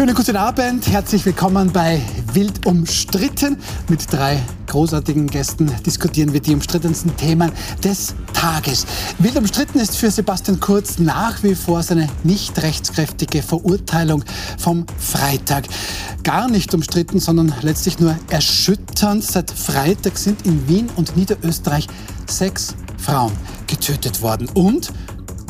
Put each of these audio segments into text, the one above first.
Schönen guten Abend, herzlich willkommen bei Wild umstritten. Mit drei großartigen Gästen diskutieren wir die umstrittensten Themen des Tages. Wild umstritten ist für Sebastian Kurz nach wie vor seine nicht rechtskräftige Verurteilung vom Freitag. Gar nicht umstritten, sondern letztlich nur erschütternd. Seit Freitag sind in Wien und Niederösterreich sechs Frauen getötet worden. Und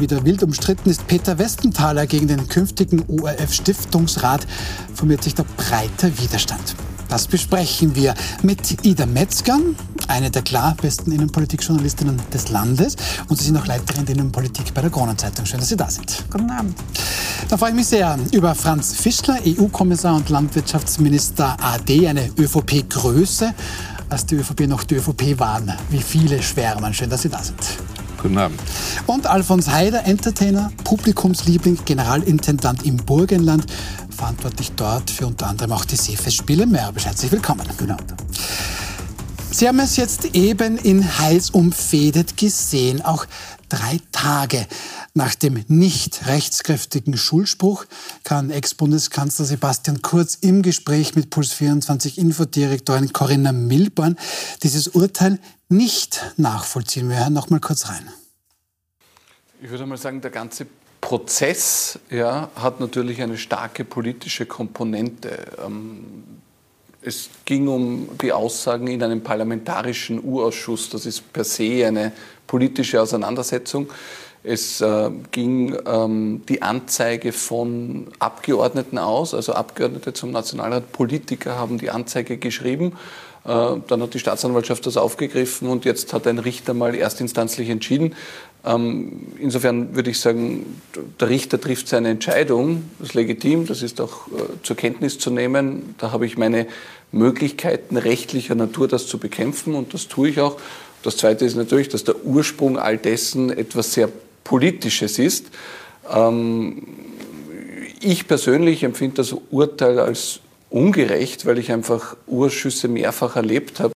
wieder wild umstritten ist Peter Westenthaler gegen den künftigen ORF-Stiftungsrat, formiert sich der breite Widerstand. Das besprechen wir mit Ida Metzger, eine der klar besten Innenpolitikjournalistinnen des Landes. Und Sie sind auch Leiterin der Innenpolitik bei der Kronenzeitung. Schön, dass Sie da sind. Guten Abend. Da freue ich mich sehr über Franz Fischler, EU-Kommissar und Landwirtschaftsminister AD, eine ÖVP-Größe, als die ÖVP noch die ÖVP waren. Wie viele schwärmen. Schön, dass Sie da sind. Guten Abend. Und Alfons Heider, Entertainer, Publikumsliebling, Generalintendant im Burgenland, verantwortlich dort für unter anderem auch die Seefestspiele Mörbisch. Herzlich willkommen. Guten Abend. Sie haben es jetzt eben in Heils umfedet gesehen. Auch drei Tage nach dem nicht rechtskräftigen Schulspruch kann Ex-Bundeskanzler Sebastian Kurz im Gespräch mit Puls 24 Infodirektorin Corinna Milborn dieses Urteil nicht nachvollziehen. Wir hören noch mal kurz rein. Ich würde mal sagen, der ganze Prozess ja, hat natürlich eine starke politische Komponente. Ähm, es ging um die Aussagen in einem parlamentarischen Urausschuss. Das ist per se eine politische Auseinandersetzung. Es äh, ging ähm, die Anzeige von Abgeordneten aus, also Abgeordnete zum Nationalrat, Politiker haben die Anzeige geschrieben äh, dann hat die Staatsanwaltschaft das aufgegriffen und jetzt hat ein Richter mal erstinstanzlich entschieden. Ähm, insofern würde ich sagen, der Richter trifft seine Entscheidung, das ist legitim, das ist auch äh, zur Kenntnis zu nehmen. Da habe ich meine Möglichkeiten rechtlicher Natur, das zu bekämpfen und das tue ich auch. Das Zweite ist natürlich, dass der Ursprung all dessen etwas sehr Politisches ist. Ähm, ich persönlich empfinde das Urteil als ungerecht, weil ich einfach Urschüsse mehrfach erlebt habe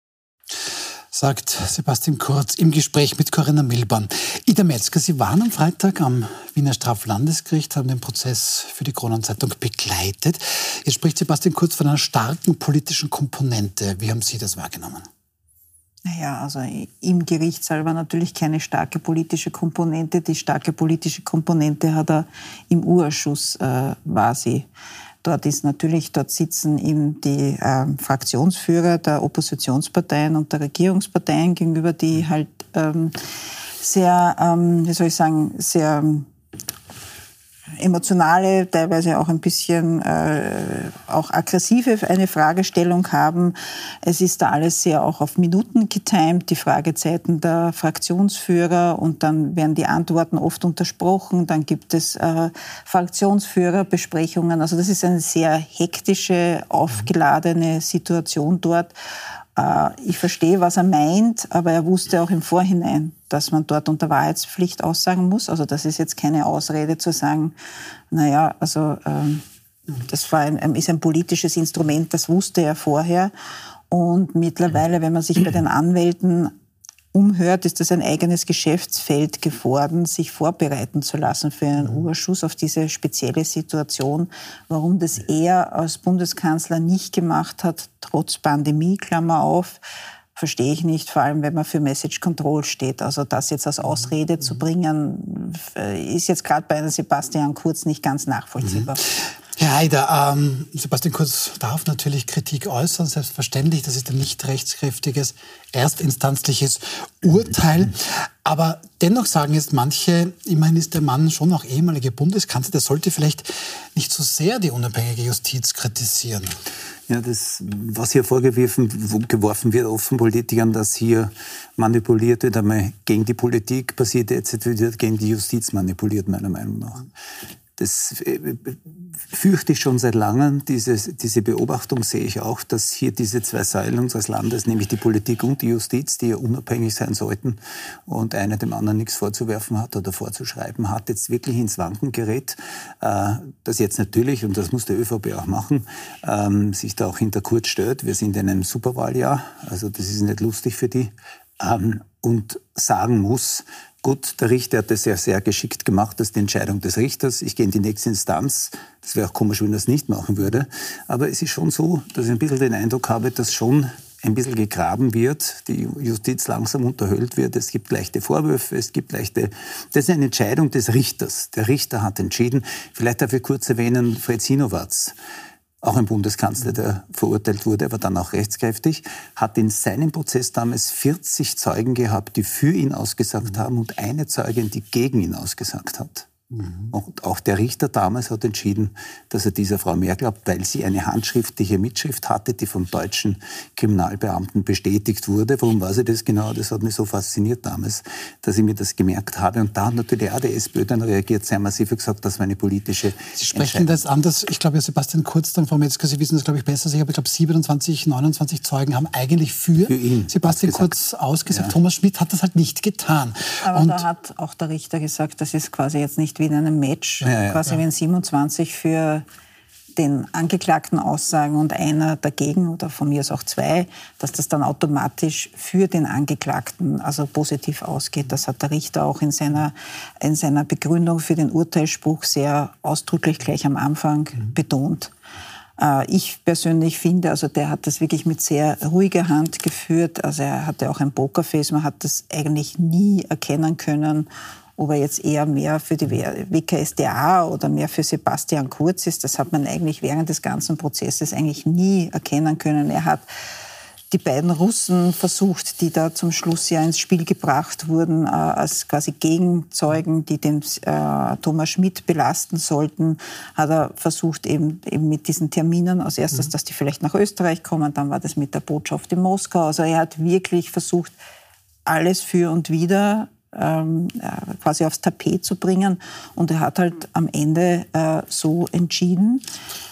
sagt Sebastian Kurz im Gespräch mit Corinna Milborn. Ida Metzger, Sie waren am Freitag am Wiener Straflandesgericht, haben den Prozess für die Kronenzeitung begleitet. Jetzt spricht Sebastian Kurz von einer starken politischen Komponente. Wie haben Sie das wahrgenommen? Naja, also im Gerichtssaal war natürlich keine starke politische Komponente. Die starke politische Komponente hat er im Urausschuss, äh, war. Dort ist natürlich, dort sitzen eben die äh, Fraktionsführer der Oppositionsparteien und der Regierungsparteien gegenüber, die halt ähm, sehr, ähm, wie soll ich sagen, sehr emotionale, teilweise auch ein bisschen äh, auch aggressive eine Fragestellung haben. Es ist da alles sehr auch auf Minuten getimt, die Fragezeiten der Fraktionsführer und dann werden die Antworten oft untersprochen. Dann gibt es äh, Fraktionsführerbesprechungen. Also das ist eine sehr hektische, aufgeladene Situation dort. Äh, ich verstehe, was er meint, aber er wusste auch im Vorhinein, dass man dort unter Wahrheitspflicht aussagen muss. Also das ist jetzt keine Ausrede zu sagen, naja, also ähm, das war ein, ist ein politisches Instrument, das wusste er vorher. Und mittlerweile, wenn man sich bei den Anwälten umhört, ist das ein eigenes Geschäftsfeld geworden, sich vorbereiten zu lassen für einen mhm. Urschuss auf diese spezielle Situation. Warum das er als Bundeskanzler nicht gemacht hat, trotz Pandemie, Klammer auf, verstehe ich nicht, vor allem wenn man für Message Control steht. Also das jetzt als Ausrede zu mhm. bringen, äh, ist jetzt gerade bei Sebastian Kurz nicht ganz nachvollziehbar. Mhm. Herr Haider, ähm, Sebastian Kurz darf natürlich Kritik äußern, selbstverständlich. Das ist ein nicht rechtskräftiges, erstinstanzliches Urteil. Aber dennoch sagen jetzt manche, immerhin ist der Mann schon noch ehemaliger Bundeskanzler, der sollte vielleicht nicht so sehr die unabhängige Justiz kritisieren. Ja, das, was hier vorgeworfen geworfen wird, offen Politikern, dass hier manipuliert wird, einmal gegen die Politik passiert, jetzt wird gegen die Justiz manipuliert, meiner Meinung nach das äh, fürchte ich schon seit langem. Diese, diese Beobachtung sehe ich auch, dass hier diese zwei Säulen unseres Landes, nämlich die Politik und die Justiz, die ja unabhängig sein sollten und einer dem anderen nichts vorzuwerfen hat oder vorzuschreiben hat, jetzt wirklich ins Wanken gerät. Äh, das jetzt natürlich, und das muss der ÖVP auch machen, ähm, sich da auch hinter Kurz stellt. Wir sind in einem Superwahljahr, also das ist nicht lustig für die. Ähm, und sagen muss, Gut, der Richter hat das ja sehr geschickt gemacht, das ist die Entscheidung des Richters. Ich gehe in die nächste Instanz. Das wäre auch komisch, wenn er das nicht machen würde. Aber es ist schon so, dass ich ein bisschen den Eindruck habe, dass schon ein bisschen gegraben wird, die Justiz langsam unterhöhlt wird. Es gibt leichte Vorwürfe, es gibt leichte. Das ist eine Entscheidung des Richters. Der Richter hat entschieden. Vielleicht darf ich kurz erwähnen, Fred Sinowatz, auch ein Bundeskanzler, der verurteilt wurde, aber dann auch rechtskräftig, hat in seinem Prozess damals 40 Zeugen gehabt, die für ihn ausgesagt haben und eine Zeugin, die gegen ihn ausgesagt hat. Mhm. Und auch der Richter damals hat entschieden, dass er dieser Frau mehr glaubt, weil sie eine handschriftliche Mitschrift hatte, die vom deutschen Kriminalbeamten bestätigt wurde. Warum weiß ich das genau? Das hat mich so fasziniert damals, dass ich mir das gemerkt habe. Und da hat natürlich auch der SPÖ dann reagiert, sehr massiv und gesagt, das war eine politische Sie sprechen das anders. Ich glaube, Sebastian Kurz, dann Frau Metzger, Sie wissen das, glaube ich, besser. Ich habe, ich glaube, 27, 29 Zeugen haben eigentlich für, für ihn Sebastian Kurz ausgesagt. Ja. Thomas Schmidt hat das halt nicht getan. Aber und da hat auch der Richter gesagt, das ist quasi jetzt nicht wie in einem Match, ja, ja, quasi wenn 27 für den Angeklagten aussagen und einer dagegen oder von mir aus auch zwei, dass das dann automatisch für den Angeklagten also positiv ausgeht. Das hat der Richter auch in seiner, in seiner Begründung für den Urteilsspruch sehr ausdrücklich gleich am Anfang mhm. betont. Äh, ich persönlich finde, also der hat das wirklich mit sehr ruhiger Hand geführt. Also er hatte auch ein Pokerface, man hat das eigentlich nie erkennen können, ob er jetzt eher mehr für die WKSDA oder mehr für Sebastian Kurz ist, das hat man eigentlich während des ganzen Prozesses eigentlich nie erkennen können. Er hat die beiden Russen versucht, die da zum Schluss ja ins Spiel gebracht wurden, äh, als quasi Gegenzeugen, die den äh, Thomas Schmidt belasten sollten, hat er versucht eben, eben mit diesen Terminen, als erstes, mhm. dass die vielleicht nach Österreich kommen, dann war das mit der Botschaft in Moskau. Also er hat wirklich versucht, alles für und wieder ähm, äh, quasi aufs Tapet zu bringen. Und er hat halt am Ende äh, so entschieden.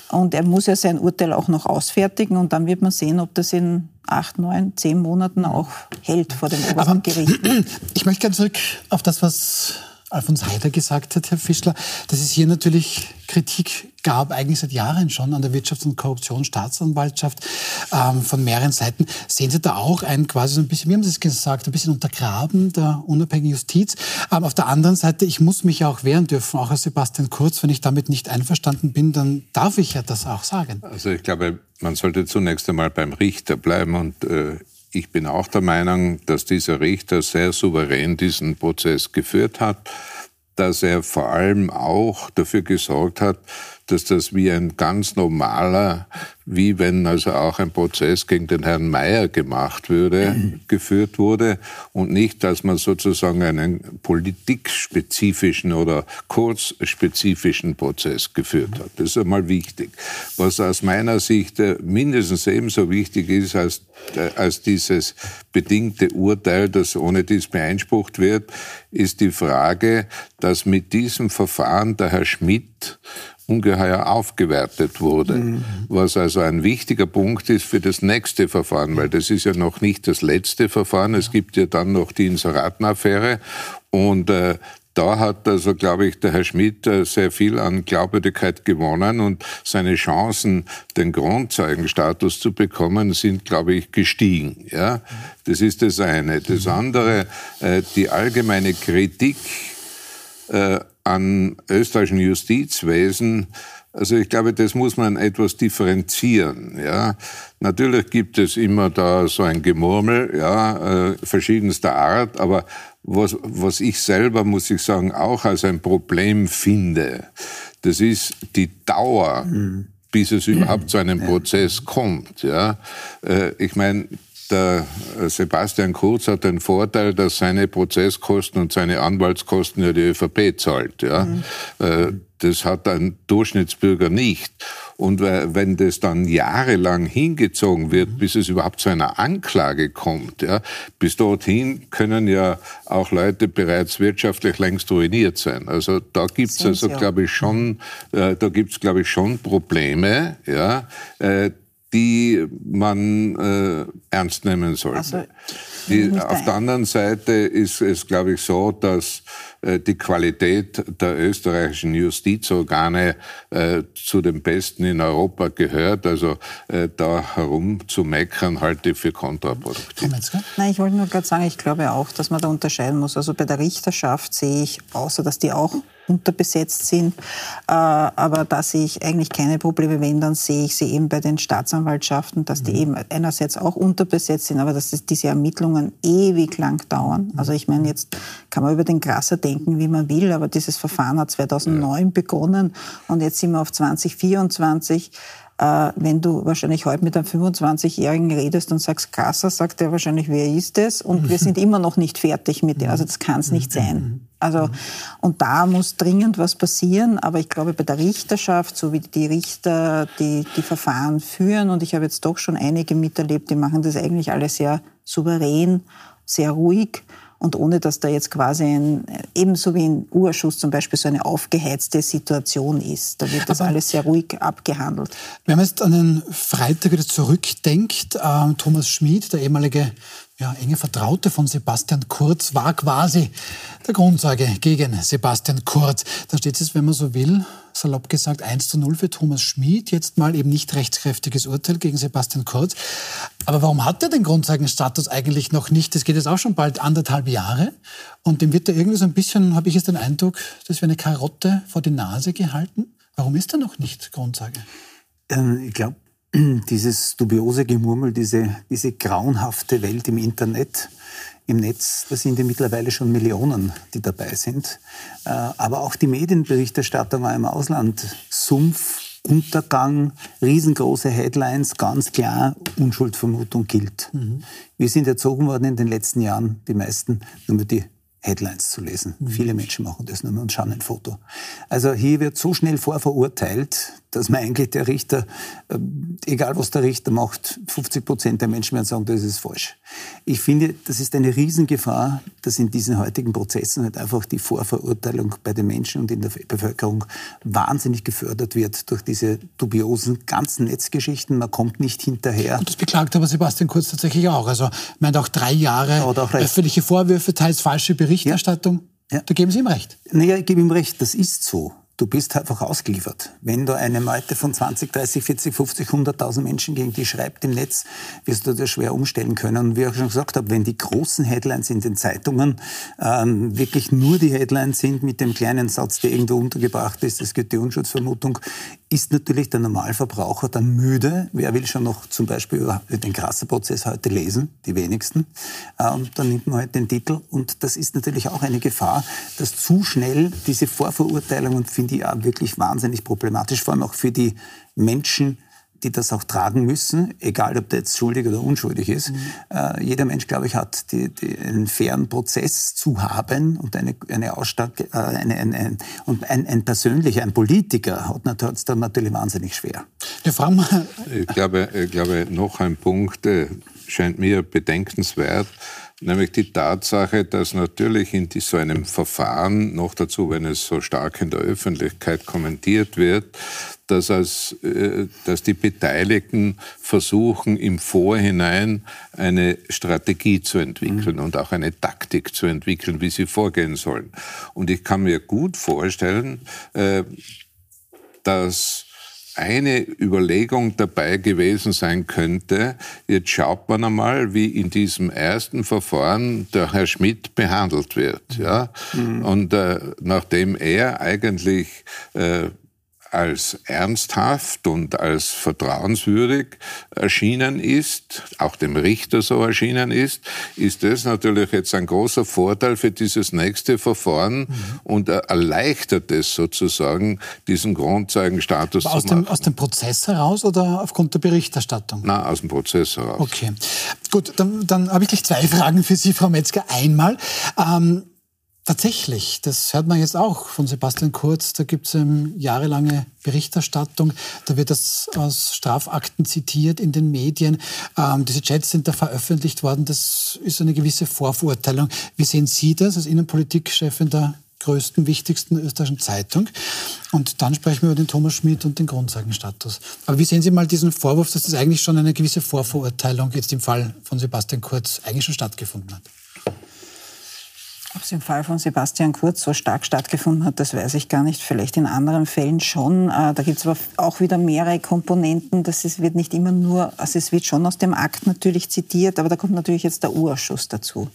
Und er muss ja sein Urteil auch noch ausfertigen und dann wird man sehen, ob das in acht, neun, zehn Monaten auch hält vor dem obersten Gericht. Ich möchte gerne zurück auf das, was Alfons Heider gesagt hat, Herr Fischler, dass es hier natürlich Kritik gab, eigentlich seit Jahren schon an der Wirtschafts- und Korruptionsstaatsanwaltschaft ähm, von mehreren Seiten. Sehen Sie da auch ein quasi so ein bisschen, wie haben Sie es gesagt, ein bisschen Untergraben der unabhängigen Justiz? Aber auf der anderen Seite, ich muss mich ja auch wehren dürfen, auch als Sebastian Kurz. Wenn ich damit nicht einverstanden bin, dann darf ich ja das auch sagen. Also ich glaube, man sollte zunächst einmal beim Richter bleiben und äh, ich bin auch der Meinung, dass dieser Richter sehr souverän diesen Prozess geführt hat, dass er vor allem auch dafür gesorgt hat, dass das wie ein ganz normaler, wie wenn also auch ein Prozess gegen den Herrn Mayer gemacht würde, geführt wurde und nicht, dass man sozusagen einen politikspezifischen oder kurzspezifischen Prozess geführt hat. Das ist einmal wichtig. Was aus meiner Sicht äh, mindestens ebenso wichtig ist als, äh, als dieses bedingte Urteil, das ohne dies beeinsprucht wird, ist die Frage, dass mit diesem Verfahren der Herr Schmidt ungeheuer aufgewertet wurde, mhm. was also ein wichtiger Punkt ist für das nächste Verfahren, weil das ist ja noch nicht das letzte Verfahren. Es gibt ja dann noch die Inseratenaffäre und äh, da hat also, glaube ich, der Herr Schmidt äh, sehr viel an Glaubwürdigkeit gewonnen und seine Chancen, den Grundzeugenstatus zu bekommen, sind, glaube ich, gestiegen. Ja, das ist das eine. Das andere, äh, die allgemeine Kritik äh, an österreichischen Justizwesen, also ich glaube, das muss man etwas differenzieren. Ja, natürlich gibt es immer da so ein Gemurmel, ja, äh, verschiedenster Art. Aber was, was ich selber muss ich sagen auch als ein Problem finde, das ist die Dauer, mhm. bis es überhaupt zu einem Prozess kommt. Ja, äh, ich meine der Sebastian Kurz hat den Vorteil, dass seine Prozesskosten und seine Anwaltskosten ja die ÖVP zahlt. Ja? Mhm. Äh, das hat ein Durchschnittsbürger nicht. Und wenn das dann jahrelang hingezogen wird, bis es überhaupt zu einer Anklage kommt, ja, bis dorthin können ja auch Leute bereits wirtschaftlich längst ruiniert sein. Also da gibt es also, glaube ich, schon, äh, da gibt's, glaube ich, schon Probleme, ja, äh, die man äh, ernst nehmen sollte. Also, die, auf der anderen Seite ist es, glaube ich, so, dass äh, die Qualität der österreichischen Justizorgane äh, zu den besten in Europa gehört. Also äh, da herum zu meckern, halte ich für kontraproduktiv. Nein, ich wollte nur gerade sagen, ich glaube auch, dass man da unterscheiden muss. Also bei der Richterschaft sehe ich, außer dass die auch unterbesetzt sind. Äh, aber da sehe ich eigentlich keine Probleme. Wenn, dann sehe ich sie eben bei den Staatsanwaltschaften, dass die mhm. eben einerseits auch unterbesetzt sind, aber dass diese Ermittlungen ewig lang dauern. Mhm. Also ich meine, jetzt kann man über den Grasser denken, wie man will, aber dieses Verfahren hat 2009 ja. begonnen und jetzt sind wir auf 2024 äh, wenn du wahrscheinlich heute mit einem 25-Jährigen redest und sagst, Grasser, sagt er wahrscheinlich, wer ist es? Und wir sind immer noch nicht fertig mit dem. Also das kann es nicht sein. Also, und da muss dringend was passieren. Aber ich glaube, bei der Richterschaft, so wie die Richter die, die Verfahren führen, und ich habe jetzt doch schon einige miterlebt, die machen das eigentlich alle sehr souverän, sehr ruhig und ohne dass da jetzt quasi ein, ebenso wie ein Urschuss zum Beispiel so eine aufgeheizte Situation ist. Da wird das Aber alles sehr ruhig abgehandelt. Wenn man jetzt an den Freitag wieder zurückdenkt, äh, Thomas Schmid, der ehemalige ja, enge Vertraute von Sebastian Kurz, war quasi der Grundsage gegen Sebastian Kurz. Da steht es, wenn man so will, salopp gesagt 1 zu 0 für Thomas Schmid. Jetzt mal eben nicht rechtskräftiges Urteil gegen Sebastian Kurz. Aber warum hat er den Grundsagenstatus eigentlich noch nicht? Das geht jetzt auch schon bald anderthalb Jahre. Und dem wird da irgendwie so ein bisschen, habe ich jetzt den Eindruck, dass wir eine Karotte vor die Nase gehalten. Warum ist er noch nicht Grundsage? Ähm, ich glaube, dieses dubiose Gemurmel, diese, diese grauenhafte Welt im Internet, im Netz, da sind ja mittlerweile schon Millionen, die dabei sind. Äh, aber auch die Medienberichterstattung im Ausland, Sumpf, Untergang, riesengroße Headlines, ganz klar, Unschuldvermutung gilt. Mhm. Wir sind erzogen worden in den letzten Jahren, die meisten, nur mit die Headlines zu lesen. Mhm. Viele Menschen machen das nur und schauen ein Foto. Also hier wird so schnell vorverurteilt, dass man eigentlich der Richter, äh, egal was der Richter macht, 50 Prozent der Menschen werden sagen, das ist falsch. Ich finde, das ist eine Riesengefahr, dass in diesen heutigen Prozessen halt einfach die Vorverurteilung bei den Menschen und in der Bevölkerung wahnsinnig gefördert wird durch diese dubiosen ganzen Netzgeschichten. Man kommt nicht hinterher. Und das beklagt aber Sebastian Kurz tatsächlich auch. Also, meint auch drei Jahre auch öffentliche Vorwürfe, teils falsche Berichterstattung. Ja. Ja. Da geben Sie ihm recht. Naja, ich gebe ihm recht, das ist so du bist einfach ausgeliefert. Wenn du eine Meute von 20, 30, 40, 50, 100.000 Menschen gegen dich schreibt im Netz, wirst du das schwer umstellen können. Und wie ich schon gesagt habe, wenn die großen Headlines in den Zeitungen ähm, wirklich nur die Headlines sind mit dem kleinen Satz, der irgendwo untergebracht ist, es gibt die Unschutzvermutung, ist natürlich der Normalverbraucher dann müde. Wer will schon noch zum Beispiel über den Krasser-Prozess heute lesen? Die wenigsten. Ähm, dann nimmt man halt den Titel. Und das ist natürlich auch eine Gefahr, dass zu schnell diese Vorverurteilungen, finde ich, auch wirklich wahnsinnig problematisch, vor allem auch für die Menschen, die das auch tragen müssen, egal ob der jetzt schuldig oder unschuldig ist. Mhm. Äh, jeder Mensch, glaube ich, hat die, die, einen fairen Prozess zu haben und eine, eine Ausstatt, äh, eine, eine, ein, und ein, ein persönlicher, ein Politiker hat es dann natürlich wahnsinnig schwer. Ja, ich, glaube, ich glaube, noch ein Punkt äh, scheint mir bedenkenswert nämlich die Tatsache, dass natürlich in so einem Verfahren, noch dazu, wenn es so stark in der Öffentlichkeit kommentiert wird, dass, als, äh, dass die Beteiligten versuchen, im Vorhinein eine Strategie zu entwickeln mhm. und auch eine Taktik zu entwickeln, wie sie vorgehen sollen. Und ich kann mir gut vorstellen, äh, dass eine Überlegung dabei gewesen sein könnte, jetzt schaut man einmal, wie in diesem ersten Verfahren der Herr Schmidt behandelt wird. Ja? Mhm. Und äh, nachdem er eigentlich äh, als ernsthaft und als vertrauenswürdig erschienen ist, auch dem Richter so erschienen ist, ist das natürlich jetzt ein großer Vorteil für dieses nächste Verfahren mhm. und erleichtert es sozusagen, diesen Grundzeugenstatus aus zu machen. Dem, aus dem Prozess heraus oder aufgrund der Berichterstattung? Na, aus dem Prozess heraus. Okay. Gut, dann, dann habe ich gleich zwei Fragen für Sie, Frau Metzger. Einmal, ähm, Tatsächlich, das hört man jetzt auch von Sebastian Kurz. Da gibt es eine jahrelange Berichterstattung. Da wird das aus Strafakten zitiert in den Medien. Ähm, diese Chats sind da veröffentlicht worden. Das ist eine gewisse Vorverurteilung. Wie sehen Sie das als Innenpolitikchefin der größten, wichtigsten österreichischen Zeitung. Und dann sprechen wir über den Thomas Schmidt und den Grundsagenstatus. Aber wie sehen Sie mal diesen Vorwurf, dass das eigentlich schon eine gewisse Vorverurteilung jetzt im Fall von Sebastian Kurz eigentlich schon stattgefunden hat? Ob es im Fall von Sebastian Kurz so stark stattgefunden hat, das weiß ich gar nicht. Vielleicht in anderen Fällen schon. Äh, da gibt es aber auch wieder mehrere Komponenten. Das ist, wird nicht immer nur, also es wird schon aus dem Akt natürlich zitiert, aber da kommt natürlich jetzt der Urschuss dazu.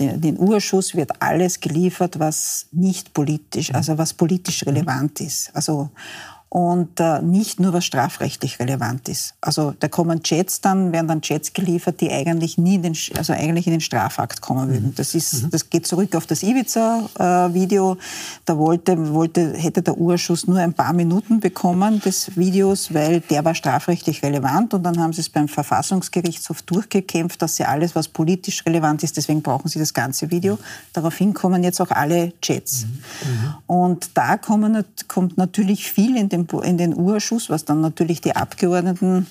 Den, den Urschuss wird alles geliefert, was nicht politisch, also was politisch relevant ist. Also und äh, nicht nur was strafrechtlich relevant ist. Also da kommen Chats dann, werden dann Chats geliefert, die eigentlich nie in den, also eigentlich in den Strafakt kommen würden. Mhm. Das ist, mhm. das geht zurück auf das Ibiza-Video. Äh, da wollte, wollte, hätte der Urschuss nur ein paar Minuten bekommen des Videos, weil der war strafrechtlich relevant und dann haben sie es beim Verfassungsgerichtshof durchgekämpft, dass sie alles, was politisch relevant ist, deswegen brauchen sie das ganze Video. Daraufhin kommen jetzt auch alle Chats. Mhm. mhm. Und da kommen, kommt natürlich viel in den den, in den Urschuss, was dann natürlich die Abgeordneten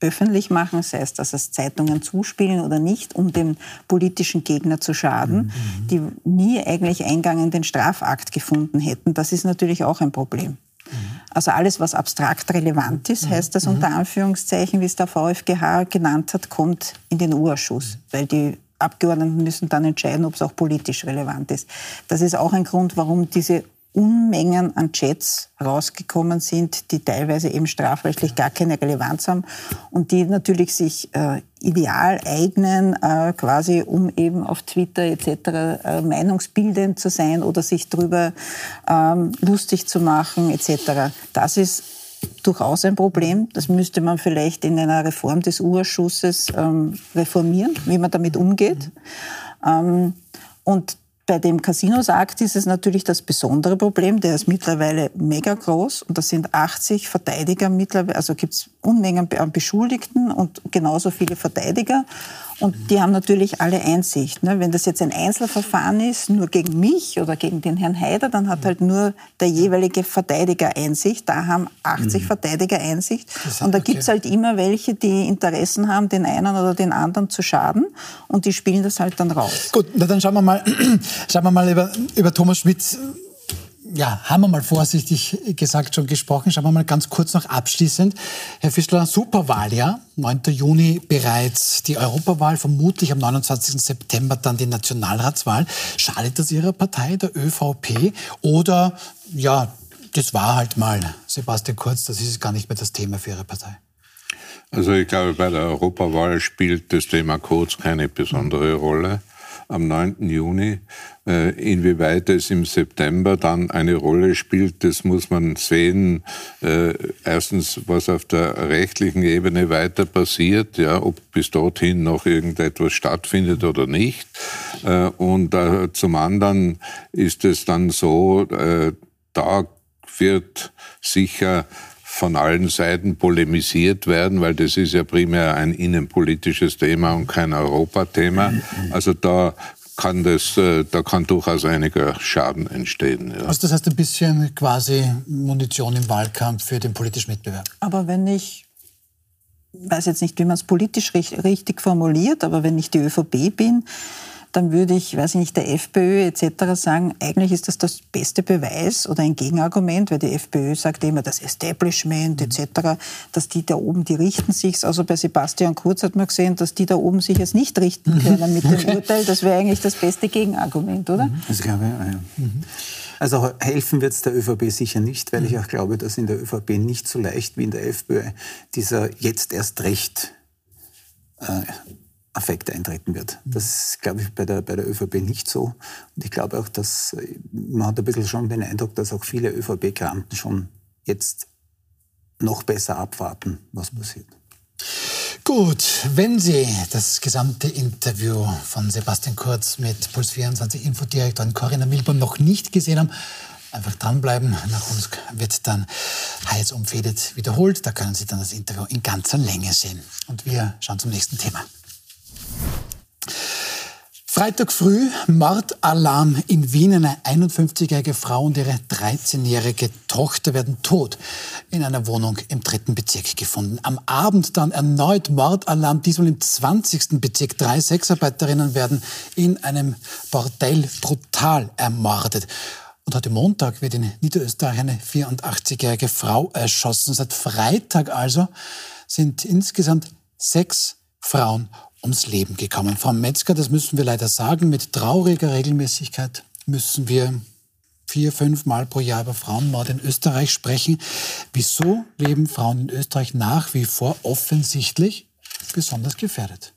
öffentlich machen, sei es, dass es Zeitungen zuspielen oder nicht, um dem politischen Gegner zu schaden, mhm. die nie eigentlich Eingang in den Strafakt gefunden hätten. Das ist natürlich auch ein Problem. Mhm. Also alles, was abstrakt relevant ist, mhm. heißt das unter Anführungszeichen, wie es der VfGH genannt hat, kommt in den Urschuss, weil die Abgeordneten müssen dann entscheiden, ob es auch politisch relevant ist. Das ist auch ein Grund, warum diese Unmengen an Chats rausgekommen sind, die teilweise eben strafrechtlich gar keine Relevanz haben und die natürlich sich äh, ideal eignen, äh, quasi um eben auf Twitter etc. Äh, meinungsbildend zu sein oder sich darüber ähm, lustig zu machen etc. Das ist durchaus ein Problem. Das müsste man vielleicht in einer Reform des Urschusses ähm, reformieren, wie man damit umgeht. Ähm, und bei dem Casinos-Akt ist es natürlich das besondere Problem, der ist mittlerweile mega groß und das sind 80 Verteidiger mittlerweile, also gibt es Unmengen an Beschuldigten und genauso viele Verteidiger. Und die haben natürlich alle Einsicht. Ne? Wenn das jetzt ein Einzelverfahren ist, nur gegen mich oder gegen den Herrn Haider, dann hat halt nur der jeweilige Verteidiger Einsicht. Da haben 80 mhm. Verteidiger Einsicht. Und da okay. gibt's halt immer welche, die Interessen haben, den einen oder den anderen zu schaden. Und die spielen das halt dann raus. Gut, na dann schauen wir mal, schauen wir mal über, über Thomas Schmidt ja, haben wir mal vorsichtig gesagt schon gesprochen. Schauen wir mal ganz kurz noch abschließend. Herr Fischler, Superwahl, ja? 9. Juni bereits die Europawahl, vermutlich am 29. September dann die Nationalratswahl. Schadet das Ihrer Partei, der ÖVP? Oder, ja, das war halt mal Sebastian Kurz, das ist gar nicht mehr das Thema für Ihre Partei? Also ich glaube, bei der Europawahl spielt das Thema Kurz keine besondere Rolle am 9. Juni. Äh, inwieweit es im September dann eine Rolle spielt, das muss man sehen. Äh, erstens, was auf der rechtlichen Ebene weiter passiert, ja, ob bis dorthin noch irgendetwas stattfindet oder nicht. Äh, und zum anderen ist es dann so, da wird sicher von allen Seiten polemisiert werden, weil das ist ja primär ein innenpolitisches Thema und kein Europathema. Also da kann das, äh, da kann durchaus einiger Schaden entstehen. Ja. Also das heißt ein bisschen quasi Munition im Wahlkampf für den politischen Wettbewerb. Aber wenn ich weiß jetzt nicht, wie man es politisch richtig formuliert, aber wenn ich die ÖVP bin, dann würde ich, weiß ich nicht, der FPÖ etc. sagen, eigentlich ist das das beste Beweis oder ein Gegenargument, weil die FPÖ sagt immer, das Establishment etc., dass die da oben, die richten sich. Also bei Sebastian Kurz hat man gesehen, dass die da oben sich jetzt nicht richten mhm. können mit dem Urteil. Das wäre eigentlich das beste Gegenargument, oder? Mhm. Das glaube ich, ja. Mhm. Also helfen wird es der ÖVP sicher nicht, weil ich auch glaube, dass in der ÖVP nicht so leicht wie in der FPÖ dieser jetzt erst recht äh, Affekt eintreten wird. Das ist, glaube ich, bei der, bei der ÖVP nicht so. Und ich glaube auch, dass man hat ein bisschen schon den Eindruck, dass auch viele ÖVP-Kranten schon jetzt noch besser abwarten, was passiert. Gut, wenn Sie das gesamte Interview von Sebastian Kurz mit Puls24 Infodirektorin Corinna Milborn noch nicht gesehen haben, einfach dranbleiben. Nach uns wird dann Heiz umfädet wiederholt. Da können Sie dann das Interview in ganzer Länge sehen. Und wir schauen zum nächsten Thema. Freitag früh Mordalarm in Wien. Eine 51-jährige Frau und ihre 13-jährige Tochter werden tot in einer Wohnung im dritten Bezirk gefunden. Am Abend dann erneut Mordalarm, diesmal im 20. Bezirk. Drei Sexarbeiterinnen werden in einem Bordell brutal ermordet. Und heute Montag wird in Niederösterreich eine 84-jährige Frau erschossen. Seit Freitag also sind insgesamt sechs Frauen ums Leben gekommen. Frau Metzger, das müssen wir leider sagen, mit trauriger Regelmäßigkeit müssen wir vier, fünf Mal pro Jahr über Frauenmord in Österreich sprechen. Wieso leben Frauen in Österreich nach wie vor offensichtlich besonders gefährdet?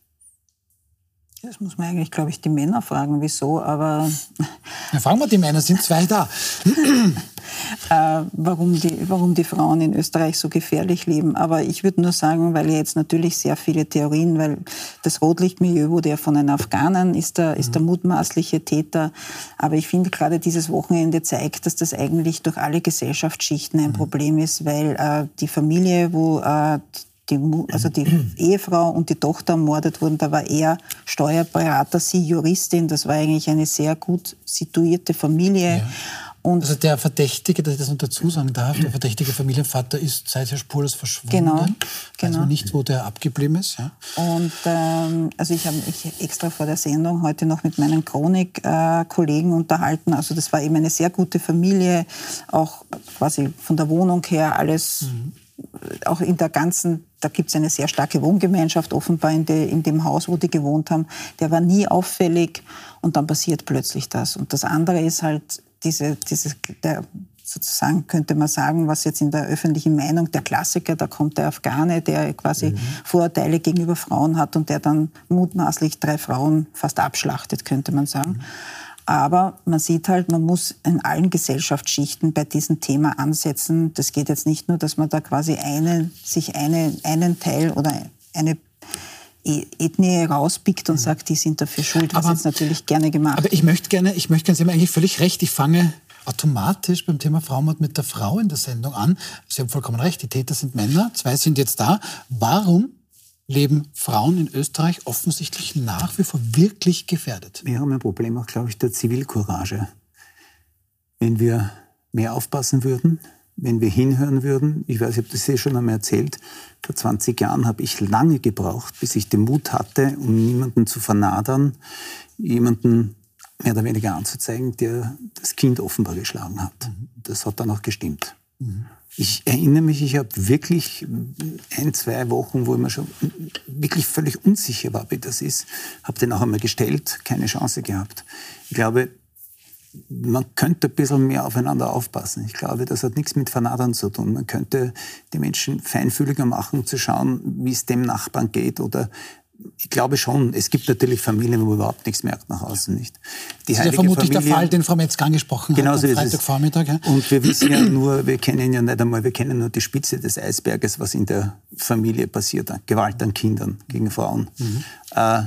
Das muss man eigentlich, glaube ich, die Männer fragen, wieso, aber... Ja, fragen wir die Männer, sind zwei da. äh, warum, die, warum die Frauen in Österreich so gefährlich leben. Aber ich würde nur sagen, weil jetzt natürlich sehr viele Theorien, weil das Rotlichtmilieu wurde ja von den Afghanen, ist der, ist der mhm. mutmaßliche Täter. Aber ich finde, gerade dieses Wochenende zeigt, dass das eigentlich durch alle Gesellschaftsschichten ein mhm. Problem ist, weil äh, die Familie, wo äh, die, also die Ehefrau und die Tochter ermordet wurden, da war er Steuerberater, sie Juristin. Das war eigentlich eine sehr gut situierte Familie. Ja. Und also der Verdächtige, dass ich das noch dazu sagen darf, der verdächtige Familienvater ist seither spurlos verschwunden. Genau, genau. Also nicht, wo der abgeblieben ist. Ja. Und ähm, also ich habe mich extra vor der Sendung heute noch mit meinen Chronik-Kollegen äh, unterhalten. Also das war eben eine sehr gute Familie, auch quasi von der Wohnung her alles. Mhm auch in der ganzen, da gibt es eine sehr starke Wohngemeinschaft offenbar in, de, in, dem Haus, wo die gewohnt haben. Der war nie auffällig und dann passiert plötzlich das. Und das andere ist halt diese, diese der, sozusagen könnte man sagen, was jetzt in der öffentlichen Meinung der Klassiker, da kommt der Afghane, der quasi mhm. Vorurteile gegenüber Frauen hat und der dann mutmaßlich drei Frauen fast abschlachtet, könnte man sagen. Mhm. Aber man sieht halt, man muss in allen Gesellschaftsschichten bei diesem Thema ansetzen. Das geht jetzt nicht nur, dass man da quasi einen, sich eine, einen Teil oder eine e-, Ethnie rauspickt und mhm. sagt, die sind dafür schuld, was aber, jetzt natürlich gerne gemacht Aber ich möchte gerne, ich möchte gerne, Sie haben eigentlich völlig recht, ich fange automatisch beim Thema Frauenmord mit der Frau in der Sendung an. Sie haben vollkommen recht, die Täter sind Männer, zwei sind jetzt da. Warum leben Frauen in Österreich offensichtlich nach wie vor wirklich gefährdet. Wir haben ein Problem auch, glaube ich, der Zivilcourage. Wenn wir mehr aufpassen würden, wenn wir hinhören würden, ich weiß, ich habe das eh schon einmal erzählt, vor 20 Jahren habe ich lange gebraucht, bis ich den Mut hatte, um niemanden zu vernadern, jemanden mehr oder weniger anzuzeigen, der das Kind offenbar geschlagen hat. Das hat dann auch gestimmt. Mhm. Ich erinnere mich, ich habe wirklich ein, zwei Wochen, wo ich mir schon wirklich völlig unsicher war, wie das ist, habe den auch einmal gestellt, keine Chance gehabt. Ich glaube, man könnte ein bisschen mehr aufeinander aufpassen. Ich glaube, das hat nichts mit Vernadern zu tun. Man könnte die Menschen feinfühliger machen, zu schauen, wie es dem Nachbarn geht oder ich glaube schon, es gibt natürlich Familien, wo man überhaupt nichts merkt nach außen nicht. Die das ist ja vermutlich Familie, der Fall, den Frau Metzger angesprochen genau hat so am Freitagvormittag. Ja. Und wir wissen ja nur, wir kennen ja nicht einmal, wir kennen nur die Spitze des Eisberges, was in der Familie passiert. Gewalt an Kindern gegen Frauen. Mhm. Äh,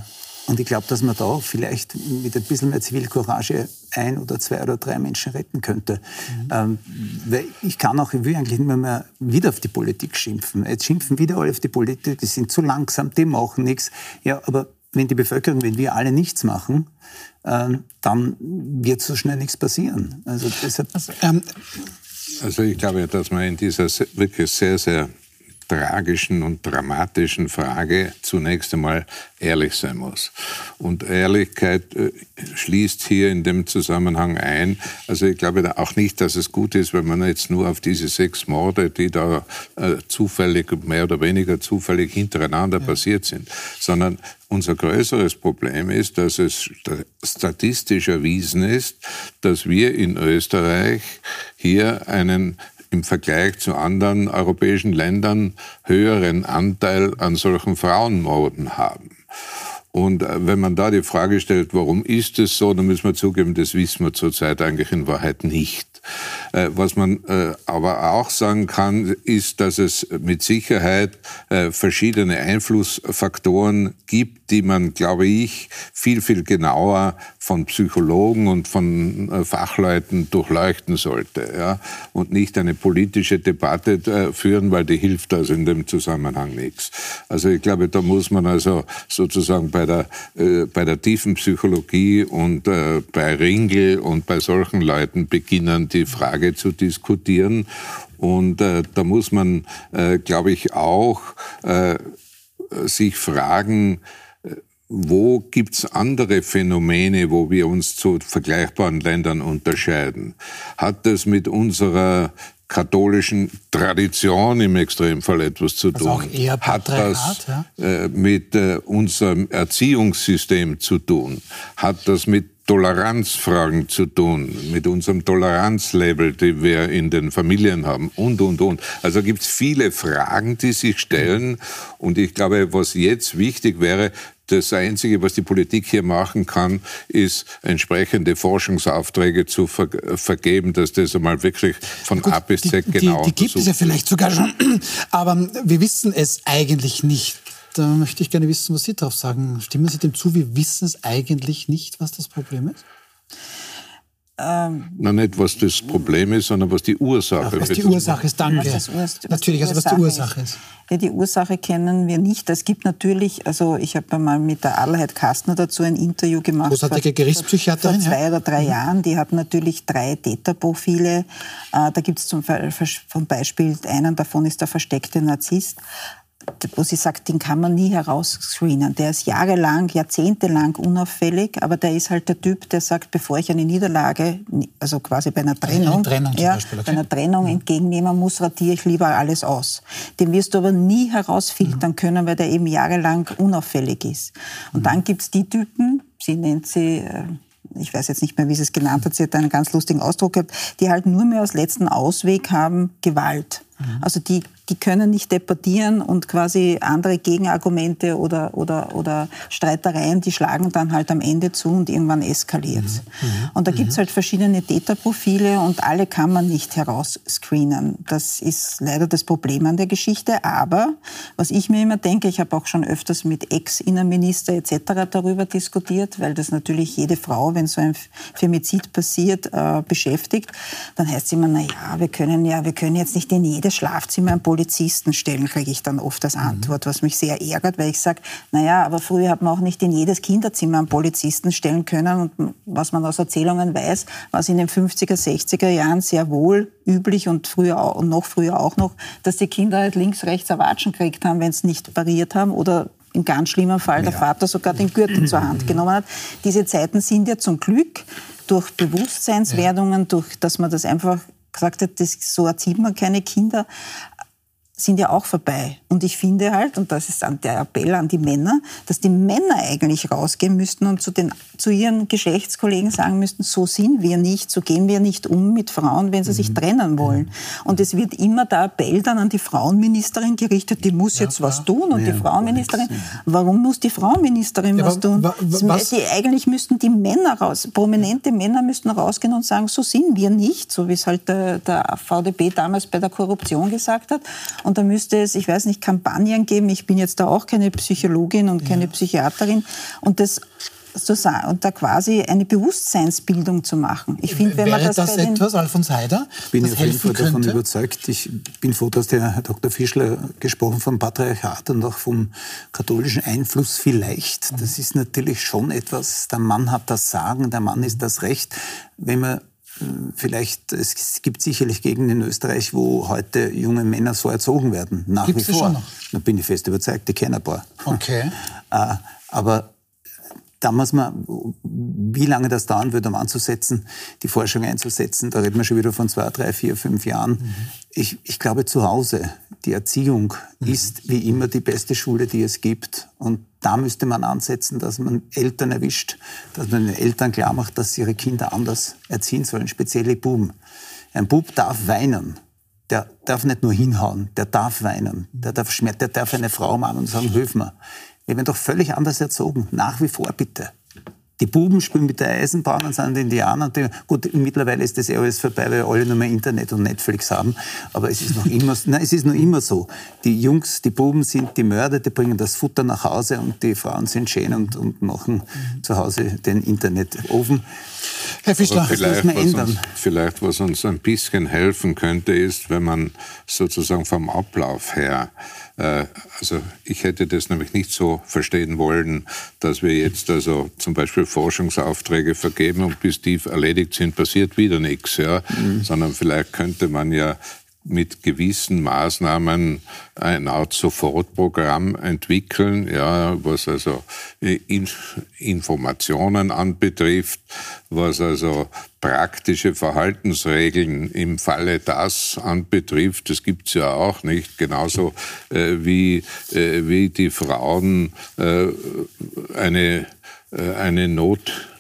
und ich glaube, dass man da vielleicht mit ein bisschen mehr Zivilcourage ein oder zwei oder drei Menschen retten könnte. Mhm. Ähm, weil ich kann auch, ich will eigentlich nicht mehr wieder auf die Politik schimpfen. Jetzt schimpfen wieder alle auf die Politik, die sind zu langsam, die machen nichts. Ja, aber wenn die Bevölkerung, wenn wir alle nichts machen, äh, dann wird so schnell nichts passieren. Also, deshalb, also, ähm, also ich glaube, dass man in dieser wirklich sehr, sehr tragischen und dramatischen Frage zunächst einmal ehrlich sein muss. Und Ehrlichkeit äh, schließt hier in dem Zusammenhang ein. Also ich glaube auch nicht, dass es gut ist, wenn man jetzt nur auf diese sechs Morde, die da äh, zufällig, mehr oder weniger zufällig hintereinander ja. passiert sind, sondern unser größeres Problem ist, dass es statistisch erwiesen ist, dass wir in Österreich hier einen im Vergleich zu anderen europäischen Ländern höheren Anteil an solchen Frauenmorden haben. Und äh, wenn man da die Frage stellt, warum ist es so, dann müssen wir zugeben, das wissen wir zurzeit eigentlich in Wahrheit nicht. Äh, was man äh, aber auch sagen kann, ist, dass es mit Sicherheit verschiedene Einflussfaktoren gibt, die man, glaube ich, viel, viel genauer von Psychologen und von äh, Fachleuten durchleuchten sollte. Ja? Und nicht eine politische Debatte äh, führen, weil die hilft also in dem Zusammenhang nichts. Also ich glaube, da muss man also sozusagen bei der, äh, bei der tiefen Psychologie und äh, bei Ringel und bei solchen Leuten beginnen, die Frage zu diskutieren. Und äh, da muss man, äh, glaube ich, auch sich fragen, wo gibt's andere Phänomene, wo wir uns zu vergleichbaren Ländern unterscheiden? Hat das mit unserer katholischen Tradition im Extremfall etwas zu also tun? Also Hat das äh, mit äh, unserem Erziehungssystem zu tun? Hat das mit Toleranzfragen zu tun, mit unserem Toleranzlevel, die wir in den Familien haben und, und, und. Also gibt es viele Fragen, die sich stellen. Und ich glaube, was jetzt wichtig wäre, das Einzige, was die Politik hier machen kann, ist entsprechende Forschungsaufträge zu ver vergeben, dass das einmal wirklich von Gut, A bis Z die, genau Die, die gibt es ja vielleicht sogar schon, aber wir wissen es eigentlich nicht. Da möchte ich gerne wissen, was Sie darauf sagen. Stimmen Sie dem zu? Wir wissen es eigentlich nicht, was das Problem ist? Ähm, Na, nicht was das Problem ist, sondern was die Ursache ist. Was die Ursache ist, danke. Was was natürlich, also was die Ursache ist. ist. Ja, die Ursache kennen wir nicht. Es gibt natürlich, also ich habe mal mit der Adelheid Kastner dazu ein Interview gemacht. Großartige Gerichtspsychiaterin. Vor zwei ja. oder drei mhm. Jahren. Die hat natürlich drei Täterprofile. Äh, da gibt es zum Beispiel, einen davon ist der versteckte Narzisst wo sie sagt, den kann man nie herausscreenen. Der ist jahrelang, jahrzehntelang unauffällig, aber der ist halt der Typ, der sagt, bevor ich eine Niederlage, also quasi bei einer Trennung, eine Trennung ja, Beispiel, okay. bei einer Trennung mhm. entgegennehmen muss, radiere ich lieber alles aus. Den wirst du aber nie herausfiltern mhm. können, weil der eben jahrelang unauffällig ist. Und mhm. dann gibt's die Typen, sie nennt sie äh, ich weiß jetzt nicht mehr, wie sie es genannt hat, sie hat einen ganz lustigen Ausdruck gehabt, die halt nur mehr als letzten Ausweg haben Gewalt. Also die die können nicht debattieren und quasi andere Gegenargumente oder, oder, oder Streitereien, die schlagen dann halt am Ende zu und irgendwann eskaliert es. Mhm. Mhm. Und da gibt es mhm. halt verschiedene Täterprofile und alle kann man nicht herausscreenen. Das ist leider das Problem an der Geschichte. Aber was ich mir immer denke, ich habe auch schon öfters mit Ex-Innenminister etc. darüber diskutiert, weil das natürlich jede Frau, wenn so ein Femizid passiert, äh, beschäftigt, dann heißt es immer, na ja, wir können ja, wir können jetzt nicht in jedes Schlafzimmer ein Polizisten stellen, kriege ich dann oft als Antwort, was mich sehr ärgert, weil ich sage, naja, aber früher hat man auch nicht in jedes Kinderzimmer einen Polizisten stellen können. Und was man aus Erzählungen weiß, war es in den 50er, 60er Jahren sehr wohl üblich und früher auch, und noch früher auch noch, dass die Kinder halt links, rechts erwatschen gekriegt haben, wenn sie nicht pariert haben oder im ganz schlimmen Fall der ja. Vater sogar den Gürtel zur Hand genommen hat. Diese Zeiten sind ja zum Glück durch Bewusstseinswerdungen, durch, dass man das einfach gesagt hat, das, so erzieht man keine Kinder, sind ja auch vorbei. Und ich finde halt, und das ist der Appell an die Männer, dass die Männer eigentlich rausgehen müssten und zu, den, zu ihren Geschlechtskollegen sagen müssten, so sind wir nicht, so gehen wir nicht um mit Frauen, wenn sie sich mhm. trennen wollen. Und es wird immer der Appell dann an die Frauenministerin gerichtet, die muss ja, jetzt was tun. Und ja, die Frauenministerin, warum muss die Frauenministerin ja, was tun? Was? Die, eigentlich müssten die Männer raus, prominente Männer müssten rausgehen und sagen, so sind wir nicht, so wie es halt der, der VDB damals bei der Korruption gesagt hat. Und da müsste es, ich weiß nicht, Kampagnen geben. Ich bin jetzt da auch keine Psychologin und keine ja. Psychiaterin. Und das so und da quasi eine Bewusstseinsbildung zu machen. Ich finde, wenn Wäre man das, das etwas, Alfons Heider? Ich bin auf jeden Fall davon überzeugt. Ich bin froh, dass der Herr Dr. Fischler gesprochen vom Patriarchat und auch vom katholischen Einfluss vielleicht. Das ist natürlich schon etwas, der Mann hat das Sagen, der Mann ist das Recht. Wenn man vielleicht, es gibt sicherlich Gegenden in Österreich, wo heute junge Männer so erzogen werden, nach Gibt's wie vor. Schon noch? Da bin ich fest überzeugt, die kennen ein paar. Okay. Äh, aber da muss man, wie lange das dauern wird, um anzusetzen, die Forschung einzusetzen, da reden wir schon wieder von zwei, drei, vier, fünf Jahren. Mhm. Ich, ich glaube, zu Hause, die Erziehung mhm. ist wie immer die beste Schule, die es gibt. Und da müsste man ansetzen, dass man Eltern erwischt, dass man den Eltern klar macht, dass sie ihre Kinder anders erziehen sollen, spezielle Buben. Ein Bub darf weinen. Der darf nicht nur hinhauen, der darf weinen. Der darf, der darf eine Frau machen und sagen, hilf mir. Wir werden doch völlig anders erzogen. Nach wie vor bitte. Die Buben spielen mit der Eisenbahn und sind Indianer. Die, gut, mittlerweile ist das ja alles vorbei, weil alle nur mehr Internet und Netflix haben. Aber es ist noch immer, nein, es ist noch immer so. Die Jungs, die Buben sind die Mörder, die bringen das Futter nach Hause und die Frauen sind schön und, und machen zu Hause den Internetofen. Herr Fischler, vielleicht, das was uns, vielleicht was uns ein bisschen helfen könnte, ist, wenn man sozusagen vom Ablauf her äh, also ich hätte das nämlich nicht so verstehen wollen, dass wir jetzt also zum Beispiel Forschungsaufträge vergeben und bis die erledigt sind, passiert wieder nichts, ja, mhm. sondern vielleicht könnte man ja mit gewissen Maßnahmen ein Art Sofortprogramm entwickeln, ja, was also Informationen anbetrifft, was also praktische Verhaltensregeln im Falle das anbetrifft. Das gibt's ja auch nicht, genauso äh, wie, äh, wie die Frauen äh, eine, äh, eine Not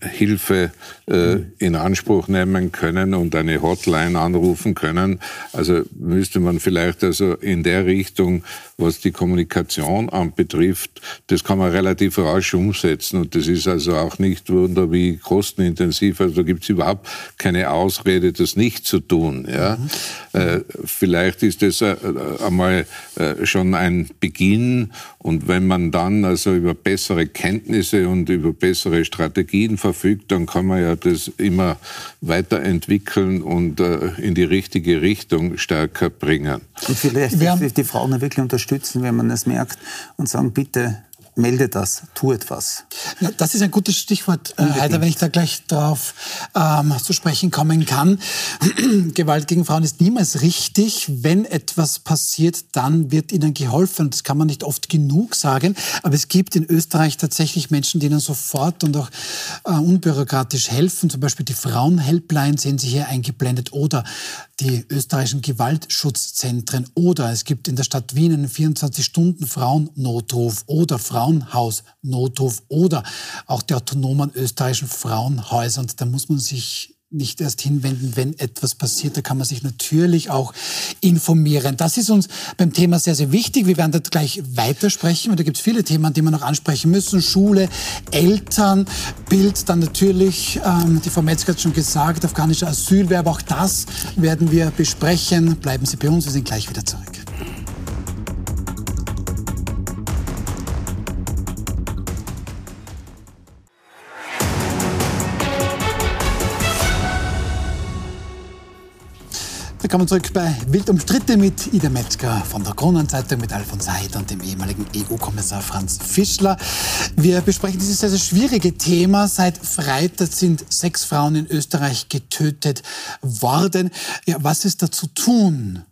Hilfe äh, in Anspruch nehmen können und eine Hotline anrufen können. Also müsste man vielleicht also in der Richtung, was die Kommunikation anbetrifft, das kann man relativ rasch umsetzen und das ist also auch nicht wunder wie kostenintensiv. Also da gibt es überhaupt keine Ausrede, das nicht zu tun. Ja? Mhm. Äh, vielleicht ist das äh, einmal äh, schon ein Beginn und wenn man dann also über bessere Kenntnisse und über bessere Strategien verfügt, dann kann man ja das immer weiterentwickeln und äh, in die richtige Richtung stärker bringen. Und vielleicht die, die Frauen wirklich unterstützen, wenn man es merkt und sagen, bitte melde das, tu etwas. Ja, das ist ein gutes Stichwort, äh, Heider, wenn ich da gleich drauf ähm, zu sprechen kommen kann. Gewalt gegen Frauen ist niemals richtig. Wenn etwas passiert, dann wird ihnen geholfen. Das kann man nicht oft genug sagen. Aber es gibt in Österreich tatsächlich Menschen, die ihnen sofort und auch äh, unbürokratisch helfen. Zum Beispiel die Frauenhelpline sehen Sie hier eingeblendet oder die österreichischen Gewaltschutzzentren oder es gibt in der Stadt Wien einen 24-Stunden-Frauennotruf oder Frauenhaus-Notruf oder auch die autonomen österreichischen Frauenhäuser. Und da muss man sich nicht erst hinwenden, wenn etwas passiert. Da kann man sich natürlich auch informieren. Das ist uns beim Thema sehr, sehr wichtig. Wir werden da gleich weitersprechen. Und da gibt es viele Themen, die wir noch ansprechen müssen. Schule, Eltern, Bild, dann natürlich, ähm, die Frau Metzger hat schon gesagt, afghanischer Asylwerb. Auch das werden wir besprechen. Bleiben Sie bei uns. Wir sind gleich wieder zurück. Willkommen zurück bei Wild umstritten mit Ida Metzger von der Kronenzeitung, mit Alfons Seid und dem ehemaligen EU-Kommissar Franz Fischler. Wir besprechen dieses sehr, sehr schwierige Thema. Seit Freitag sind sechs Frauen in Österreich getötet worden. Ja, was ist da zu tun?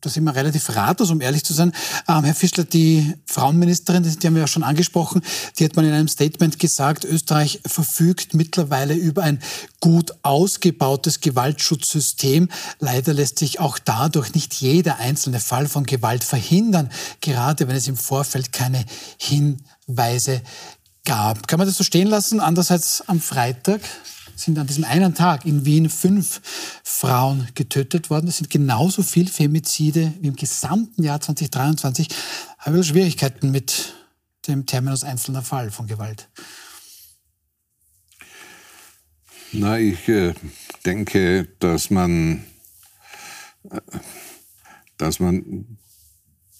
Da sind wir relativ ratlos, um ehrlich zu sein. Ähm, Herr Fischler, die Frauenministerin, die haben wir ja schon angesprochen, die hat mal in einem Statement gesagt, Österreich verfügt mittlerweile über ein gut ausgebautes Gewaltschutzsystem. Leider lässt sich auch dadurch nicht jeder einzelne Fall von Gewalt verhindern, gerade wenn es im Vorfeld keine Hinweise gab. Kann man das so stehen lassen? Andererseits am Freitag sind an diesem einen Tag in Wien fünf Frauen getötet worden. Das sind genauso viel Femizide wie im gesamten Jahr 2023. Habe ich Schwierigkeiten mit dem Terminus einzelner Fall von Gewalt. Na, ich äh, denke, dass man, äh, dass man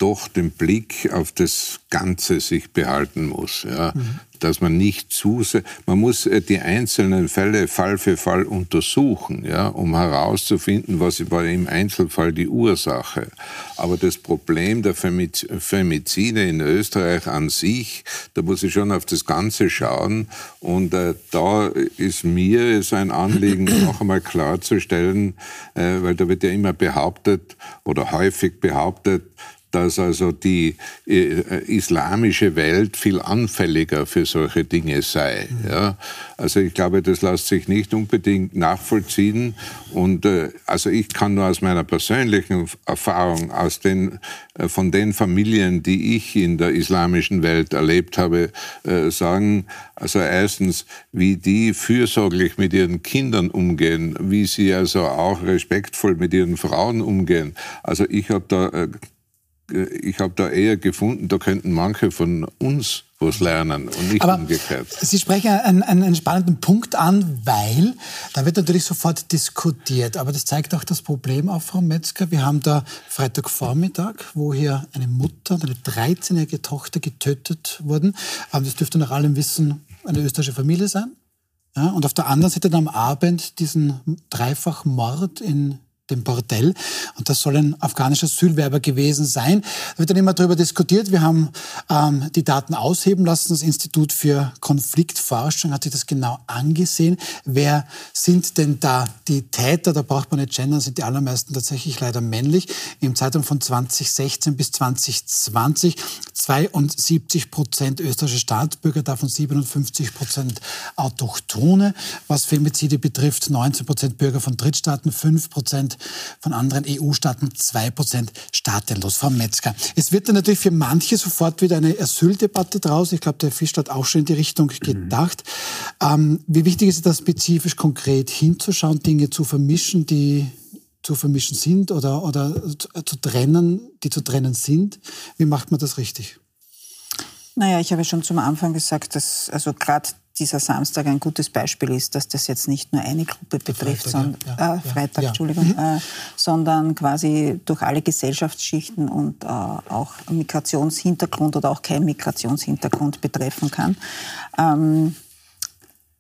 doch den Blick auf das Ganze sich behalten muss. Ja. Mhm dass man nicht zu sehr, man muss äh, die einzelnen Fälle Fall für Fall untersuchen, ja, um herauszufinden, was war im Einzelfall die Ursache. Aber das Problem der Femizide in Österreich an sich, da muss ich schon auf das Ganze schauen. Und äh, da ist mir so ein Anliegen, noch einmal klarzustellen, äh, weil da wird ja immer behauptet oder häufig behauptet, dass also die äh, islamische Welt viel anfälliger für solche Dinge sei. Ja? Also ich glaube, das lässt sich nicht unbedingt nachvollziehen. Und äh, also ich kann nur aus meiner persönlichen Erfahrung, aus den, äh, von den Familien, die ich in der islamischen Welt erlebt habe, äh, sagen, also erstens, wie die fürsorglich mit ihren Kindern umgehen, wie sie also auch respektvoll mit ihren Frauen umgehen. Also ich habe da äh, äh, ich habe da eher gefunden, da könnten manche von uns was lernen und nicht Aber umgekehrt. Sie sprechen einen, einen spannenden Punkt an, weil da wird natürlich sofort diskutiert. Aber das zeigt auch das Problem auf, Frau Metzger. Wir haben da Freitagvormittag, wo hier eine Mutter und eine 13-jährige Tochter getötet wurden. Das dürfte nach allem Wissen eine österreichische Familie sein. Ja, und auf der anderen Seite dann am Abend diesen Dreifachmord in dem Bordell. Und das soll ein afghanischer Asylwerber gewesen sein. Da wird dann immer darüber diskutiert. Wir haben ähm, die Daten ausheben lassen. Das Institut für Konfliktforschung hat sich das genau angesehen. Wer sind denn da die Täter? Da braucht man nicht gendern, sind die allermeisten tatsächlich leider männlich. Im Zeitraum von 2016 bis 2020 72 Prozent österreichische Staatsbürger, davon 57 Prozent Autochtone. Was Femizide betrifft, 19 Prozent Bürger von Drittstaaten, 5 Prozent von anderen EU-Staaten 2% staatenlos. Frau Metzger, es wird dann natürlich für manche sofort wieder eine Asyldebatte draus. Ich glaube, der Fisch hat auch schon in die Richtung gedacht. Mhm. Ähm, wie wichtig ist es da spezifisch konkret hinzuschauen, Dinge zu vermischen, die zu vermischen sind oder, oder zu trennen, die zu trennen sind? Wie macht man das richtig? Naja, ich habe schon zum Anfang gesagt, dass also gerade dieser Samstag ein gutes Beispiel ist, dass das jetzt nicht nur eine Gruppe betrifft, Freitag, sondern, ja, äh, Freitag, ja. Entschuldigung, mhm. äh, sondern quasi durch alle Gesellschaftsschichten und äh, auch Migrationshintergrund oder auch kein Migrationshintergrund betreffen kann. Ähm,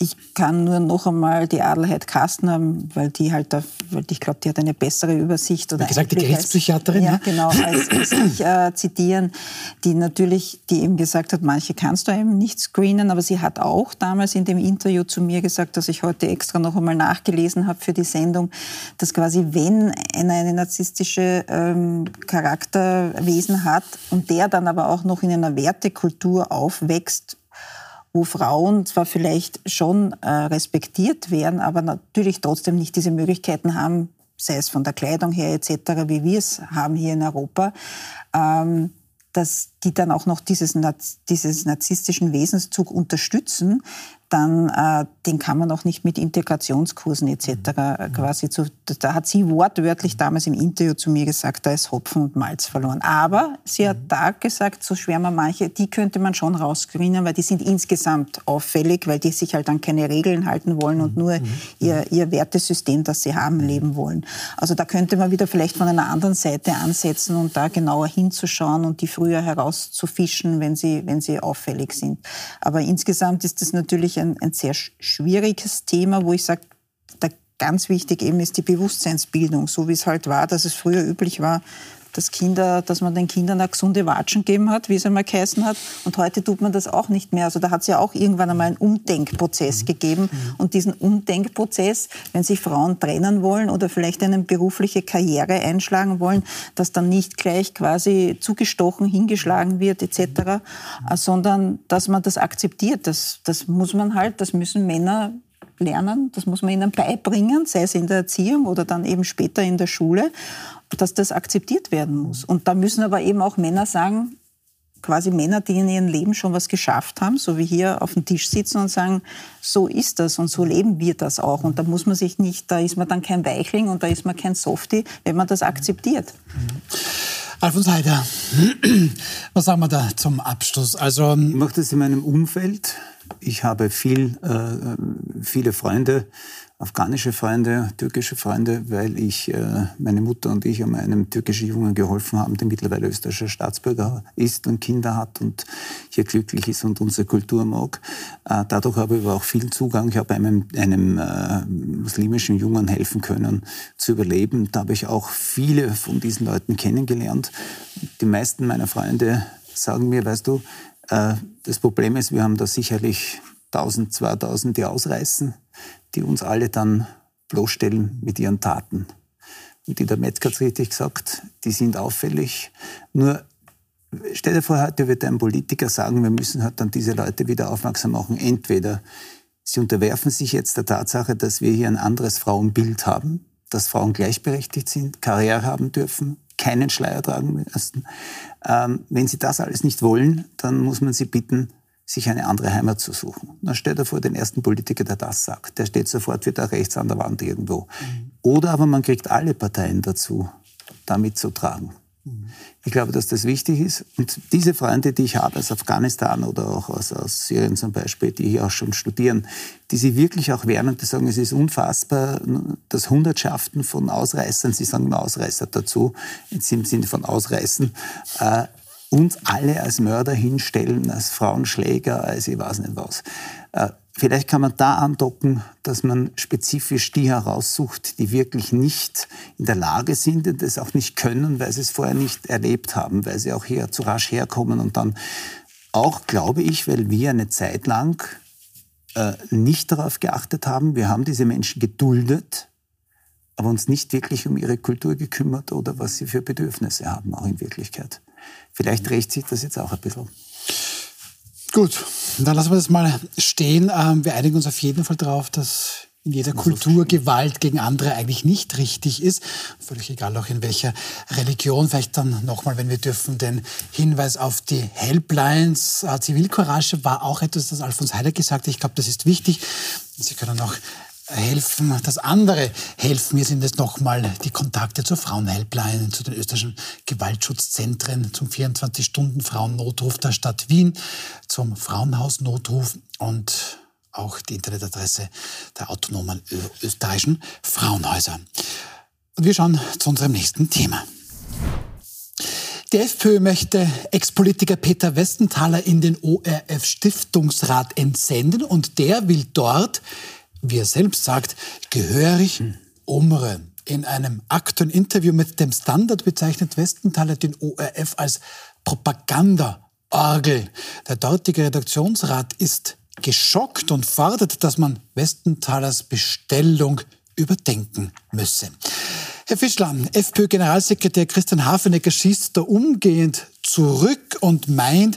ich kann nur noch einmal die Adelheid Kastner, weil die halt, da, weil ich glaube, die hat eine bessere Übersicht oder Wie gesagt, die Gerichtspsychiaterin. Ja, genau, als, als ich äh, zitieren, die natürlich, die eben gesagt hat, manche kannst du eben nicht screenen, aber sie hat auch damals in dem Interview zu mir gesagt, dass ich heute extra noch einmal nachgelesen habe für die Sendung, dass quasi wenn einer eine narzisstische ähm, Charakterwesen hat und der dann aber auch noch in einer Wertekultur aufwächst, wo Frauen zwar vielleicht schon äh, respektiert werden, aber natürlich trotzdem nicht diese Möglichkeiten haben, sei es von der Kleidung her etc., wie wir es haben hier in Europa, ähm, dass die dann auch noch dieses, dieses narzisstischen Wesenszug unterstützen, dann äh, den kann man auch nicht mit Integrationskursen etc. Mhm. quasi zu. Da hat sie wortwörtlich damals im Interview zu mir gesagt, da ist Hopfen und Malz verloren. Aber sie hat mhm. da gesagt, so schwer man manche, die könnte man schon rauskriegen, weil die sind insgesamt auffällig, weil die sich halt an keine Regeln halten wollen und mhm. nur ihr, ihr Wertesystem, das sie haben, leben wollen. Also da könnte man wieder vielleicht von einer anderen Seite ansetzen und da genauer hinzuschauen und die früher herauszufischen, wenn sie, wenn sie auffällig sind. Aber insgesamt ist das natürlich ein, ein sehr schwieriges Thema, wo ich sage, da ganz wichtig eben ist die Bewusstseinsbildung, so wie es halt war, dass es früher üblich war, dass, Kinder, dass man den Kindern eine gesunde Watschen gegeben hat, wie es einmal geheißen hat. Und heute tut man das auch nicht mehr. Also da hat es ja auch irgendwann einmal einen Umdenkprozess mhm. gegeben. Mhm. Und diesen Umdenkprozess, wenn sich Frauen trennen wollen oder vielleicht eine berufliche Karriere einschlagen wollen, dass dann nicht gleich quasi zugestochen, hingeschlagen wird etc., mhm. sondern dass man das akzeptiert. Das, das muss man halt, das müssen Männer lernen, das muss man ihnen beibringen, sei es in der Erziehung oder dann eben später in der Schule dass das akzeptiert werden muss. Und da müssen aber eben auch Männer sagen, quasi Männer, die in ihrem Leben schon was geschafft haben, so wie hier auf dem Tisch sitzen und sagen, so ist das und so leben wir das auch. Und da muss man sich nicht, da ist man dann kein Weichling und da ist man kein Softie, wenn man das akzeptiert. Alfons Heider, was sagen wir da zum Abschluss? Also, ich mache das in meinem Umfeld. Ich habe viel, äh, viele Freunde, afghanische Freunde, türkische Freunde, weil ich, äh, meine Mutter und ich einem türkischen Jungen geholfen haben, der mittlerweile österreichischer Staatsbürger ist und Kinder hat und hier glücklich ist und unsere Kultur mag. Äh, dadurch habe ich aber auch viel Zugang. Ich habe einem, einem äh, muslimischen Jungen helfen können, zu überleben. Da habe ich auch viele von diesen Leuten kennengelernt. Die meisten meiner Freunde sagen mir, weißt du, das Problem ist, wir haben da sicherlich 1000, 2000, die ausreißen die uns alle dann bloßstellen mit ihren Taten. Und die der Metzger hat richtig gesagt, die sind auffällig. Nur stell dir vor, heute wird ein Politiker sagen, wir müssen halt dann diese Leute wieder aufmerksam machen. Entweder sie unterwerfen sich jetzt der Tatsache, dass wir hier ein anderes Frauenbild haben, dass Frauen gleichberechtigt sind, Karriere haben dürfen, keinen Schleier tragen müssen. Ähm, wenn sie das alles nicht wollen, dann muss man sie bitten, sich eine andere Heimat zu suchen. Dann stellt er vor den ersten Politiker, der das sagt. Der steht sofort wieder rechts an der Wand irgendwo. Mhm. Oder aber man kriegt alle Parteien dazu, da mitzutragen. Ich glaube, dass das wichtig ist. Und diese Freunde, die ich habe aus Afghanistan oder auch aus, aus Syrien zum Beispiel, die hier auch schon studieren, die sie wirklich auch wehren und die sagen, es ist unfassbar, dass Hundertschaften von Ausreißern, sie sagen immer Ausreißer dazu, im Sinne von Ausreißen, äh, uns alle als Mörder hinstellen, als Frauenschläger, als ich weiß nicht was. Äh, Vielleicht kann man da andocken, dass man spezifisch die heraussucht, die wirklich nicht in der Lage sind und es auch nicht können, weil sie es vorher nicht erlebt haben, weil sie auch hier zu rasch herkommen und dann auch, glaube ich, weil wir eine Zeit lang äh, nicht darauf geachtet haben, wir haben diese Menschen geduldet, aber uns nicht wirklich um ihre Kultur gekümmert oder was sie für Bedürfnisse haben, auch in Wirklichkeit. Vielleicht rächt sich das jetzt auch ein bisschen. Gut, dann lassen wir das mal stehen. Ähm, wir einigen uns auf jeden Fall darauf, dass in jeder Kultur Gewalt gegen andere eigentlich nicht richtig ist. Völlig egal auch in welcher Religion. Vielleicht dann nochmal, wenn wir dürfen, den Hinweis auf die Helplines. Äh, Zivilcourage war auch etwas, das Alfons Heider gesagt hat. Ich glaube, das ist wichtig. Sie können auch helfen, dass andere helfen. Hier sind jetzt nochmal die Kontakte zur Frauenhelpline, zu den österreichischen Gewaltschutzzentren, zum 24-Stunden-Frauennotruf der Stadt Wien, zum Frauenhausnotruf und auch die Internetadresse der autonomen österreichischen Frauenhäuser. Und wir schauen zu unserem nächsten Thema. Die FPÖ möchte Ex-Politiker Peter Westenthaler in den ORF-Stiftungsrat entsenden und der will dort wie er selbst sagt, gehörig umrühren. In einem aktuellen Interview mit dem Standard bezeichnet Westenthaler den ORF als Propaganda-Orgel. Der dortige Redaktionsrat ist geschockt und fordert, dass man Westenthalers Bestellung überdenken müsse. Herr Fischler, FPÖ-Generalsekretär Christian Hafenecker schießt da umgehend zurück und meint,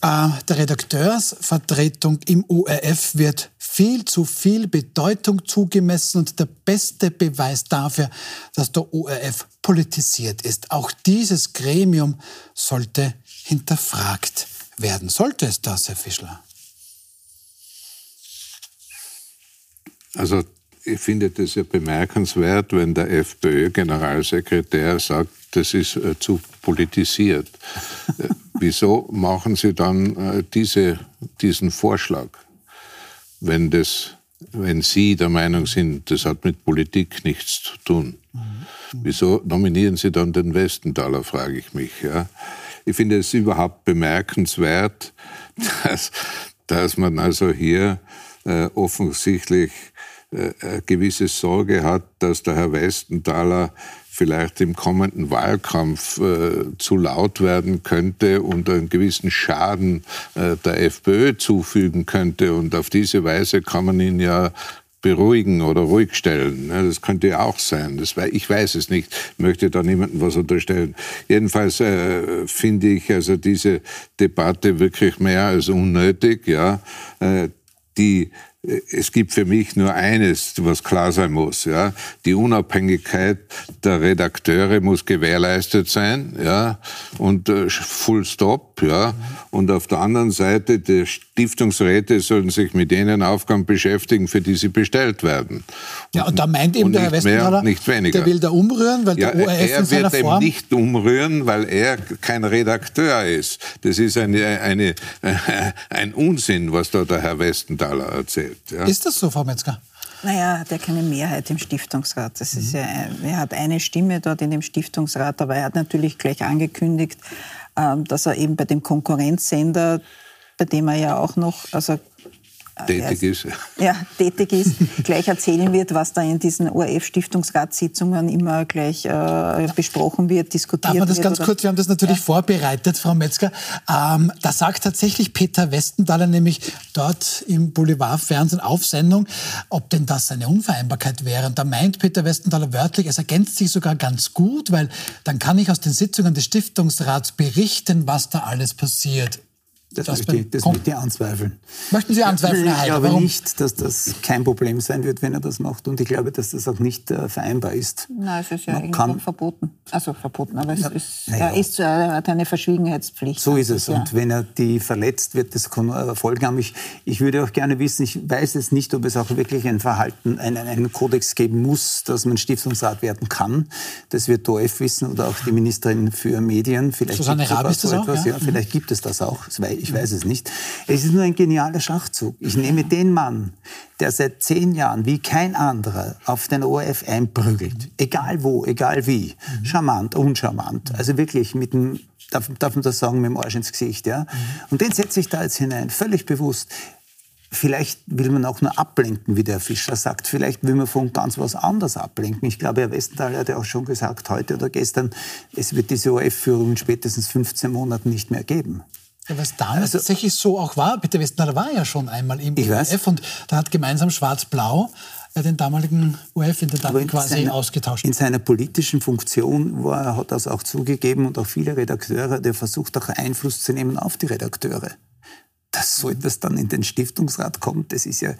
äh, der Redakteursvertretung im ORF wird viel zu viel Bedeutung zugemessen und der beste Beweis dafür, dass der ORF politisiert ist. Auch dieses Gremium sollte hinterfragt werden. Sollte es das, Herr Fischler? Also ich finde das ja bemerkenswert, wenn der FPÖ-Generalsekretär sagt, das ist äh, zu politisiert. Äh, wieso machen Sie dann äh, diese, diesen Vorschlag, wenn, das, wenn Sie der Meinung sind, das hat mit Politik nichts zu tun? Wieso nominieren Sie dann den Westenthaler, frage ich mich. Ja? Ich finde es überhaupt bemerkenswert, dass, dass man also hier äh, offensichtlich äh, eine gewisse Sorge hat, dass der Herr Westenthaler vielleicht im kommenden Wahlkampf äh, zu laut werden könnte und einen gewissen Schaden äh, der FPÖ zufügen könnte. Und auf diese Weise kann man ihn ja beruhigen oder ruhig stellen. Das könnte ja auch sein. Das, ich weiß es nicht. Ich möchte da niemandem was unterstellen. Jedenfalls äh, finde ich also diese Debatte wirklich mehr als unnötig. Ja, äh, die es gibt für mich nur eines, was klar sein muss. Ja. Die Unabhängigkeit der Redakteure muss gewährleistet sein. Ja. Und äh, full stop. Ja. Und auf der anderen Seite, die Stiftungsräte sollen sich mit denen Aufgaben beschäftigen, für die sie bestellt werden. Ja, und da meint eben der Herr Westenthaler, nicht weniger. der will da umrühren, weil ja, der ORF er wird Form... eben nicht umrühren, weil er kein Redakteur ist. Das ist eine, eine, ein Unsinn, was da der Herr Westenthaler erzählt. Ja. Ist das so, Frau Metzger? Naja, hat ja keine Mehrheit im Stiftungsrat. Das ist ja, er hat eine Stimme dort in dem Stiftungsrat, aber er hat natürlich gleich angekündigt, ähm, dass er eben bei dem Konkurrenzsender, bei dem er ja auch noch, also tätig ist. Ja, tätig ist, gleich erzählen wird, was da in diesen ORF-Stiftungsratssitzungen immer gleich äh, besprochen wird, diskutiert wird. Darf man das ganz kurz, wir haben das natürlich ja. vorbereitet, Frau Metzger. Ähm, da sagt tatsächlich Peter Westenthaler nämlich dort im Boulevardfernsehen auf Sendung, ob denn das eine Unvereinbarkeit wäre. Und da meint Peter Westenthaler wörtlich, es ergänzt sich sogar ganz gut, weil dann kann ich aus den Sitzungen des Stiftungsrats berichten, was da alles passiert Das, das möchte, ich, das möchte ich anzweifeln. Möchten Sie anzweifeln, Herr Ich glaube Warum? nicht, dass das kein Problem sein wird, wenn er das macht. Und ich glaube, dass das auch nicht äh, vereinbar ist. Nein, es ist ja eigentlich kann, verboten. Also verboten, aber es ja, ist, ja. er, ist, er hat eine Verschwiegenheitspflicht. So ist es. Und wenn er die verletzt, wird das äh, Folgen haben. Ich, ich würde auch gerne wissen, ich weiß es nicht, ob es auch wirklich ein Verhalten, einen, einen Kodex geben muss, dass man Stiftungsrat werden kann. Das wird OF wissen oder auch die Ministerin für Medien. Vielleicht Susanne Raab ist das auch? Ja? ja? vielleicht gibt es das auch ich weiß es nicht. Es ist nur ein genialer Schachzug. Ich nehme den Mann, der seit zehn Jahren wie kein anderer auf den ORF einprügelt, egal wo, egal wie, charmant, uncharmant, also wirklich mit dem Darf, darf man das sagen, mit dem Arsch ins Gesicht, ja? Und den setze ich da jetzt hinein, völlig bewusst. Vielleicht will man auch nur ablenken, wie der Fischer sagt. Vielleicht will man von ganz was anderes ablenken. Ich glaube, Herr Westenthal hat ja auch schon gesagt, heute oder gestern, es wird diese ORF-Führung in spätestens 15 Monaten nicht mehr geben. Ja, was damals also, tatsächlich so auch war, Peter Westner war ja schon einmal im ORF und da hat gemeinsam Schwarz-Blau äh, den damaligen ORF-Intendanten quasi seiner, ausgetauscht. In seiner politischen Funktion war, er hat das auch zugegeben und auch viele Redakteure, der versucht auch Einfluss zu nehmen auf die Redakteure. Dass so etwas dann in den Stiftungsrat kommt, das ist ja,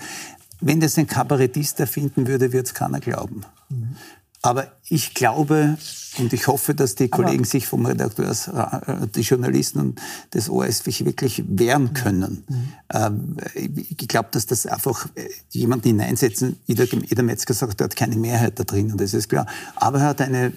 wenn das ein Kabarettist erfinden würde, wird es keiner glauben. Mhm. Aber ich glaube und ich hoffe, dass die Kollegen sich vom Redakteurs, äh, die Journalisten des ORF sich wirklich wehren können. Mhm. Ich glaube, dass das einfach äh, jemanden hineinsetzen, jeder, jeder Metzger sagt, er hat keine Mehrheit da drin, und das ist klar. Aber er hat eine,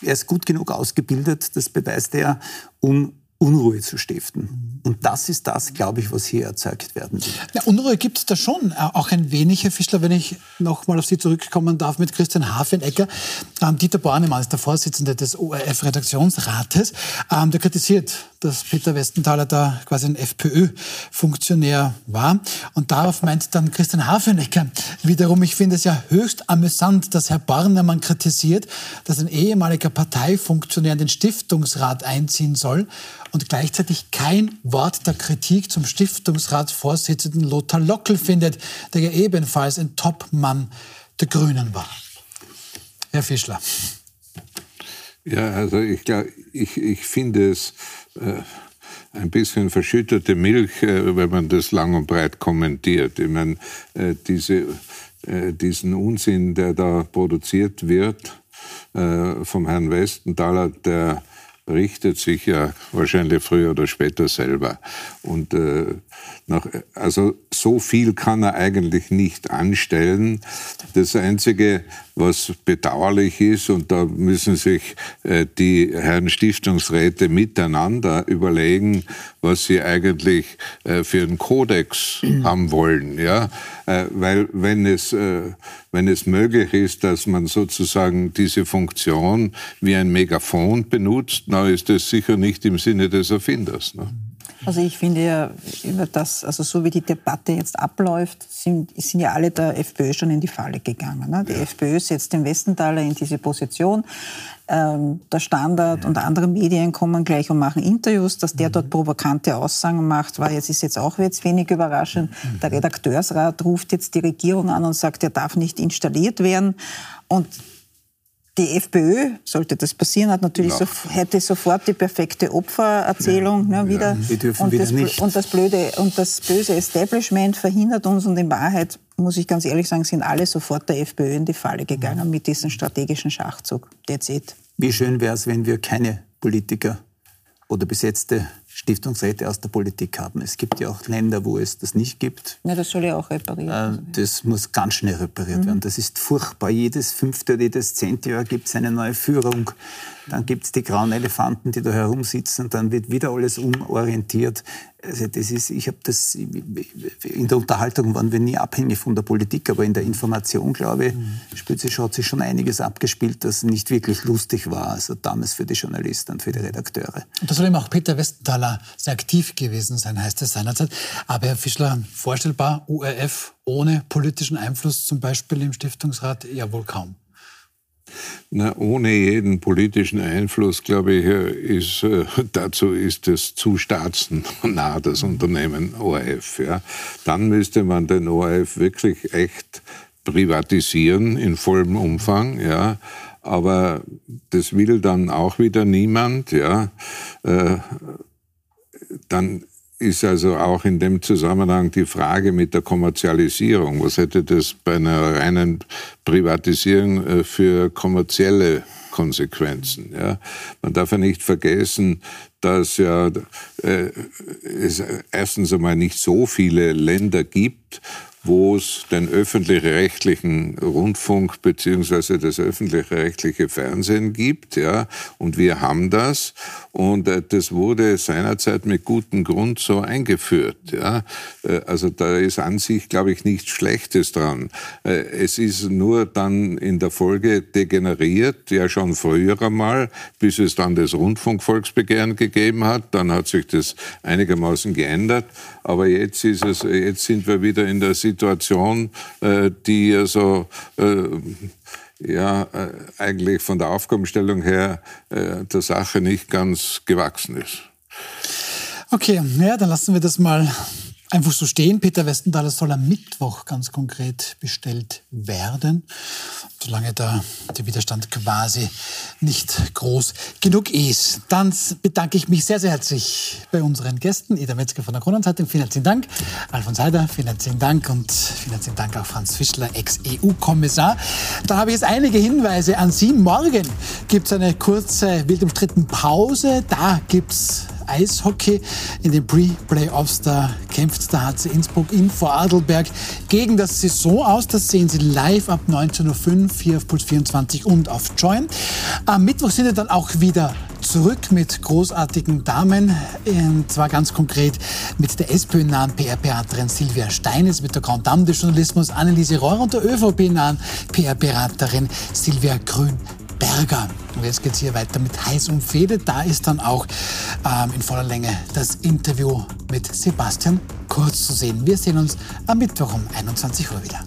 er ist gut genug ausgebildet, das beweist er, um Unruhe zu stiften. Und das ist das, glaube ich, was hier erzeugt werden will. Ja, Unruhe gibt es da schon, äh, auch ein wenig, Herr Fischler, wenn ich noch mal auf Sie zurückkommen darf mit Christian Hafenecker. Ähm, Dieter Bornemann ist der Vorsitzende des ORF-Redaktionsrates. Ähm, der kritisiert, dass Peter Westenthaler da quasi ein FPÖ-Funktionär war. Und darauf meint dann Christian Hafenecker wiederum, ich finde es ja höchst amüsant, dass Herr Bornemann kritisiert, dass ein ehemaliger Parteifunktionär in den Stiftungsrat einziehen soll und gleichzeitig kein Wort der Kritik zum Stiftungsratsvorsitzenden Lothar Lockel findet, der ja ebenfalls ein Topmann der Grünen war. Herr Fischler. Ja, also ich, glaub, ich, ich finde es äh, ein bisschen verschüttete Milch, äh, wenn man das lang und breit kommentiert. Ich meine, äh, diese, äh, diesen Unsinn, der da produziert wird vom Herrn Westenthaler, der richtet sich ja wahrscheinlich früher oder später selber. Und äh, nach, also so viel kann er eigentlich nicht anstellen. Das Einzige, was bedauerlich ist, und da müssen sich äh, die Herren Stiftungsräte miteinander überlegen, was sie eigentlich äh, für einen Kodex haben wollen. Ja? Äh, weil wenn es, äh, wenn es möglich ist, dass man sozusagen diese Funktion wie ein Megafon benutzt, dann ist das sicher nicht im Sinne des Erfinders. Ne? Also ich finde ja, über das, also so wie die Debatte jetzt abläuft, sind, sind ja alle der FPÖ schon in die Falle gegangen. Ne? Die ja. FPÖ setzt den Westenthaler in diese Position. Ähm, der Standard und andere Medien kommen gleich und machen Interviews, dass der mhm. dort provokante Aussagen macht, war jetzt ist jetzt auch jetzt wenig überraschend. Mhm. Der Redakteursrat ruft jetzt die Regierung an und sagt, er darf nicht installiert werden. Und die FPÖ, sollte das passieren, hat natürlich so, hätte sofort die perfekte Opfererzählung ja, ne, wieder. Ja, dürfen und, wieder das, nicht. und das blöde und das böse Establishment verhindert uns und in Wahrheit muss ich ganz ehrlich sagen, sind alle sofort der FPÖ in die Falle gegangen mit diesem strategischen Schachzug. That's it. Wie schön wäre es, wenn wir keine Politiker oder besetzte Stiftungsräte aus der Politik haben. Es gibt ja auch Länder, wo es das nicht gibt. Ja, das soll ja auch repariert werden. Äh, das muss ganz schnell repariert mhm. werden. Das ist furchtbar. Jedes fünfte oder jedes zehnte Jahr gibt es eine neue Führung. Dann gibt es die grauen Elefanten, die da herumsitzen. Dann wird wieder alles umorientiert. Also das ist, ich habe das in der Unterhaltung waren wir nie abhängig von der Politik, aber in der Information, glaube ich, mhm. sich, hat sich schon einiges abgespielt, das nicht wirklich lustig war. Also damals für die Journalisten und für die Redakteure. Und da soll eben auch Peter Westenthaler sehr aktiv gewesen sein, heißt es seinerzeit. Aber Herr Fischler, vorstellbar, URF ohne politischen Einfluss, zum Beispiel im Stiftungsrat, ja wohl kaum. Na, ohne jeden politischen Einfluss, glaube ich, ist, äh, dazu ist es zu staatsnah, das Unternehmen ORF. Ja. Dann müsste man den ORF wirklich echt privatisieren in vollem Umfang. Ja. Aber das will dann auch wieder niemand. Ja. Äh, dann ist also auch in dem Zusammenhang die Frage mit der Kommerzialisierung. Was hätte das bei einer reinen Privatisierung äh, für kommerzielle Konsequenzen? Ja? Man darf ja nicht vergessen, dass ja äh, es erstens einmal nicht so viele Länder gibt, wo es den öffentlich-rechtlichen Rundfunk beziehungsweise das öffentlich-rechtliche Fernsehen gibt, ja, und wir haben das und äh, das wurde seinerzeit mit gutem Grund so eingeführt, ja. Äh, also da ist an sich, glaube ich, nichts Schlechtes dran. Äh, es ist nur dann in der Folge degeneriert, ja schon früher einmal, bis es dann das Rundfunkvolksbegehren gegeben hat, dann hat sich das einigermaßen geändert, aber jetzt ist es, jetzt sind wir wieder in der Situation, äh, die also äh, ja, äh, eigentlich von der Aufgabenstellung her der Sache nicht ganz gewachsen ist. Okay, ja, dann lassen wir das mal einfach so stehen. Peter Westenthaler soll am Mittwoch ganz konkret bestellt werden, solange da der Widerstand quasi nicht groß genug ist. Dann bedanke ich mich sehr, sehr herzlich bei unseren Gästen. Eda Metzger von der Kronenzeitung, vielen herzlichen Dank. Alfons Heider, vielen herzlichen Dank. Und vielen herzlichen Dank auch Franz Fischler, Ex-EU-Kommissar. Da habe ich jetzt einige Hinweise an Sie. Morgen gibt es eine kurze, wild umstritten Pause. Da gibt es Eishockey. In den Pre-Playoffs, da kämpft der HC Innsbruck in Vorarlberg gegen das Saison aus. Das sehen Sie live ab 19.05 Uhr hier auf Puls 24 und auf Join. Am Mittwoch sind wir dann auch wieder zurück mit großartigen Damen. Und zwar ganz konkret mit der SPÖ-nahen PR-Beraterin Silvia Steines, mit der Grand Dame des Journalismus Anneliese Rohr und der ÖVP-nahen PR-Beraterin Silvia Grün. Berger. Und jetzt geht es hier weiter mit Heiß und Fede. Da ist dann auch ähm, in voller Länge das Interview mit Sebastian Kurz zu sehen. Wir sehen uns am Mittwoch um 21 Uhr wieder.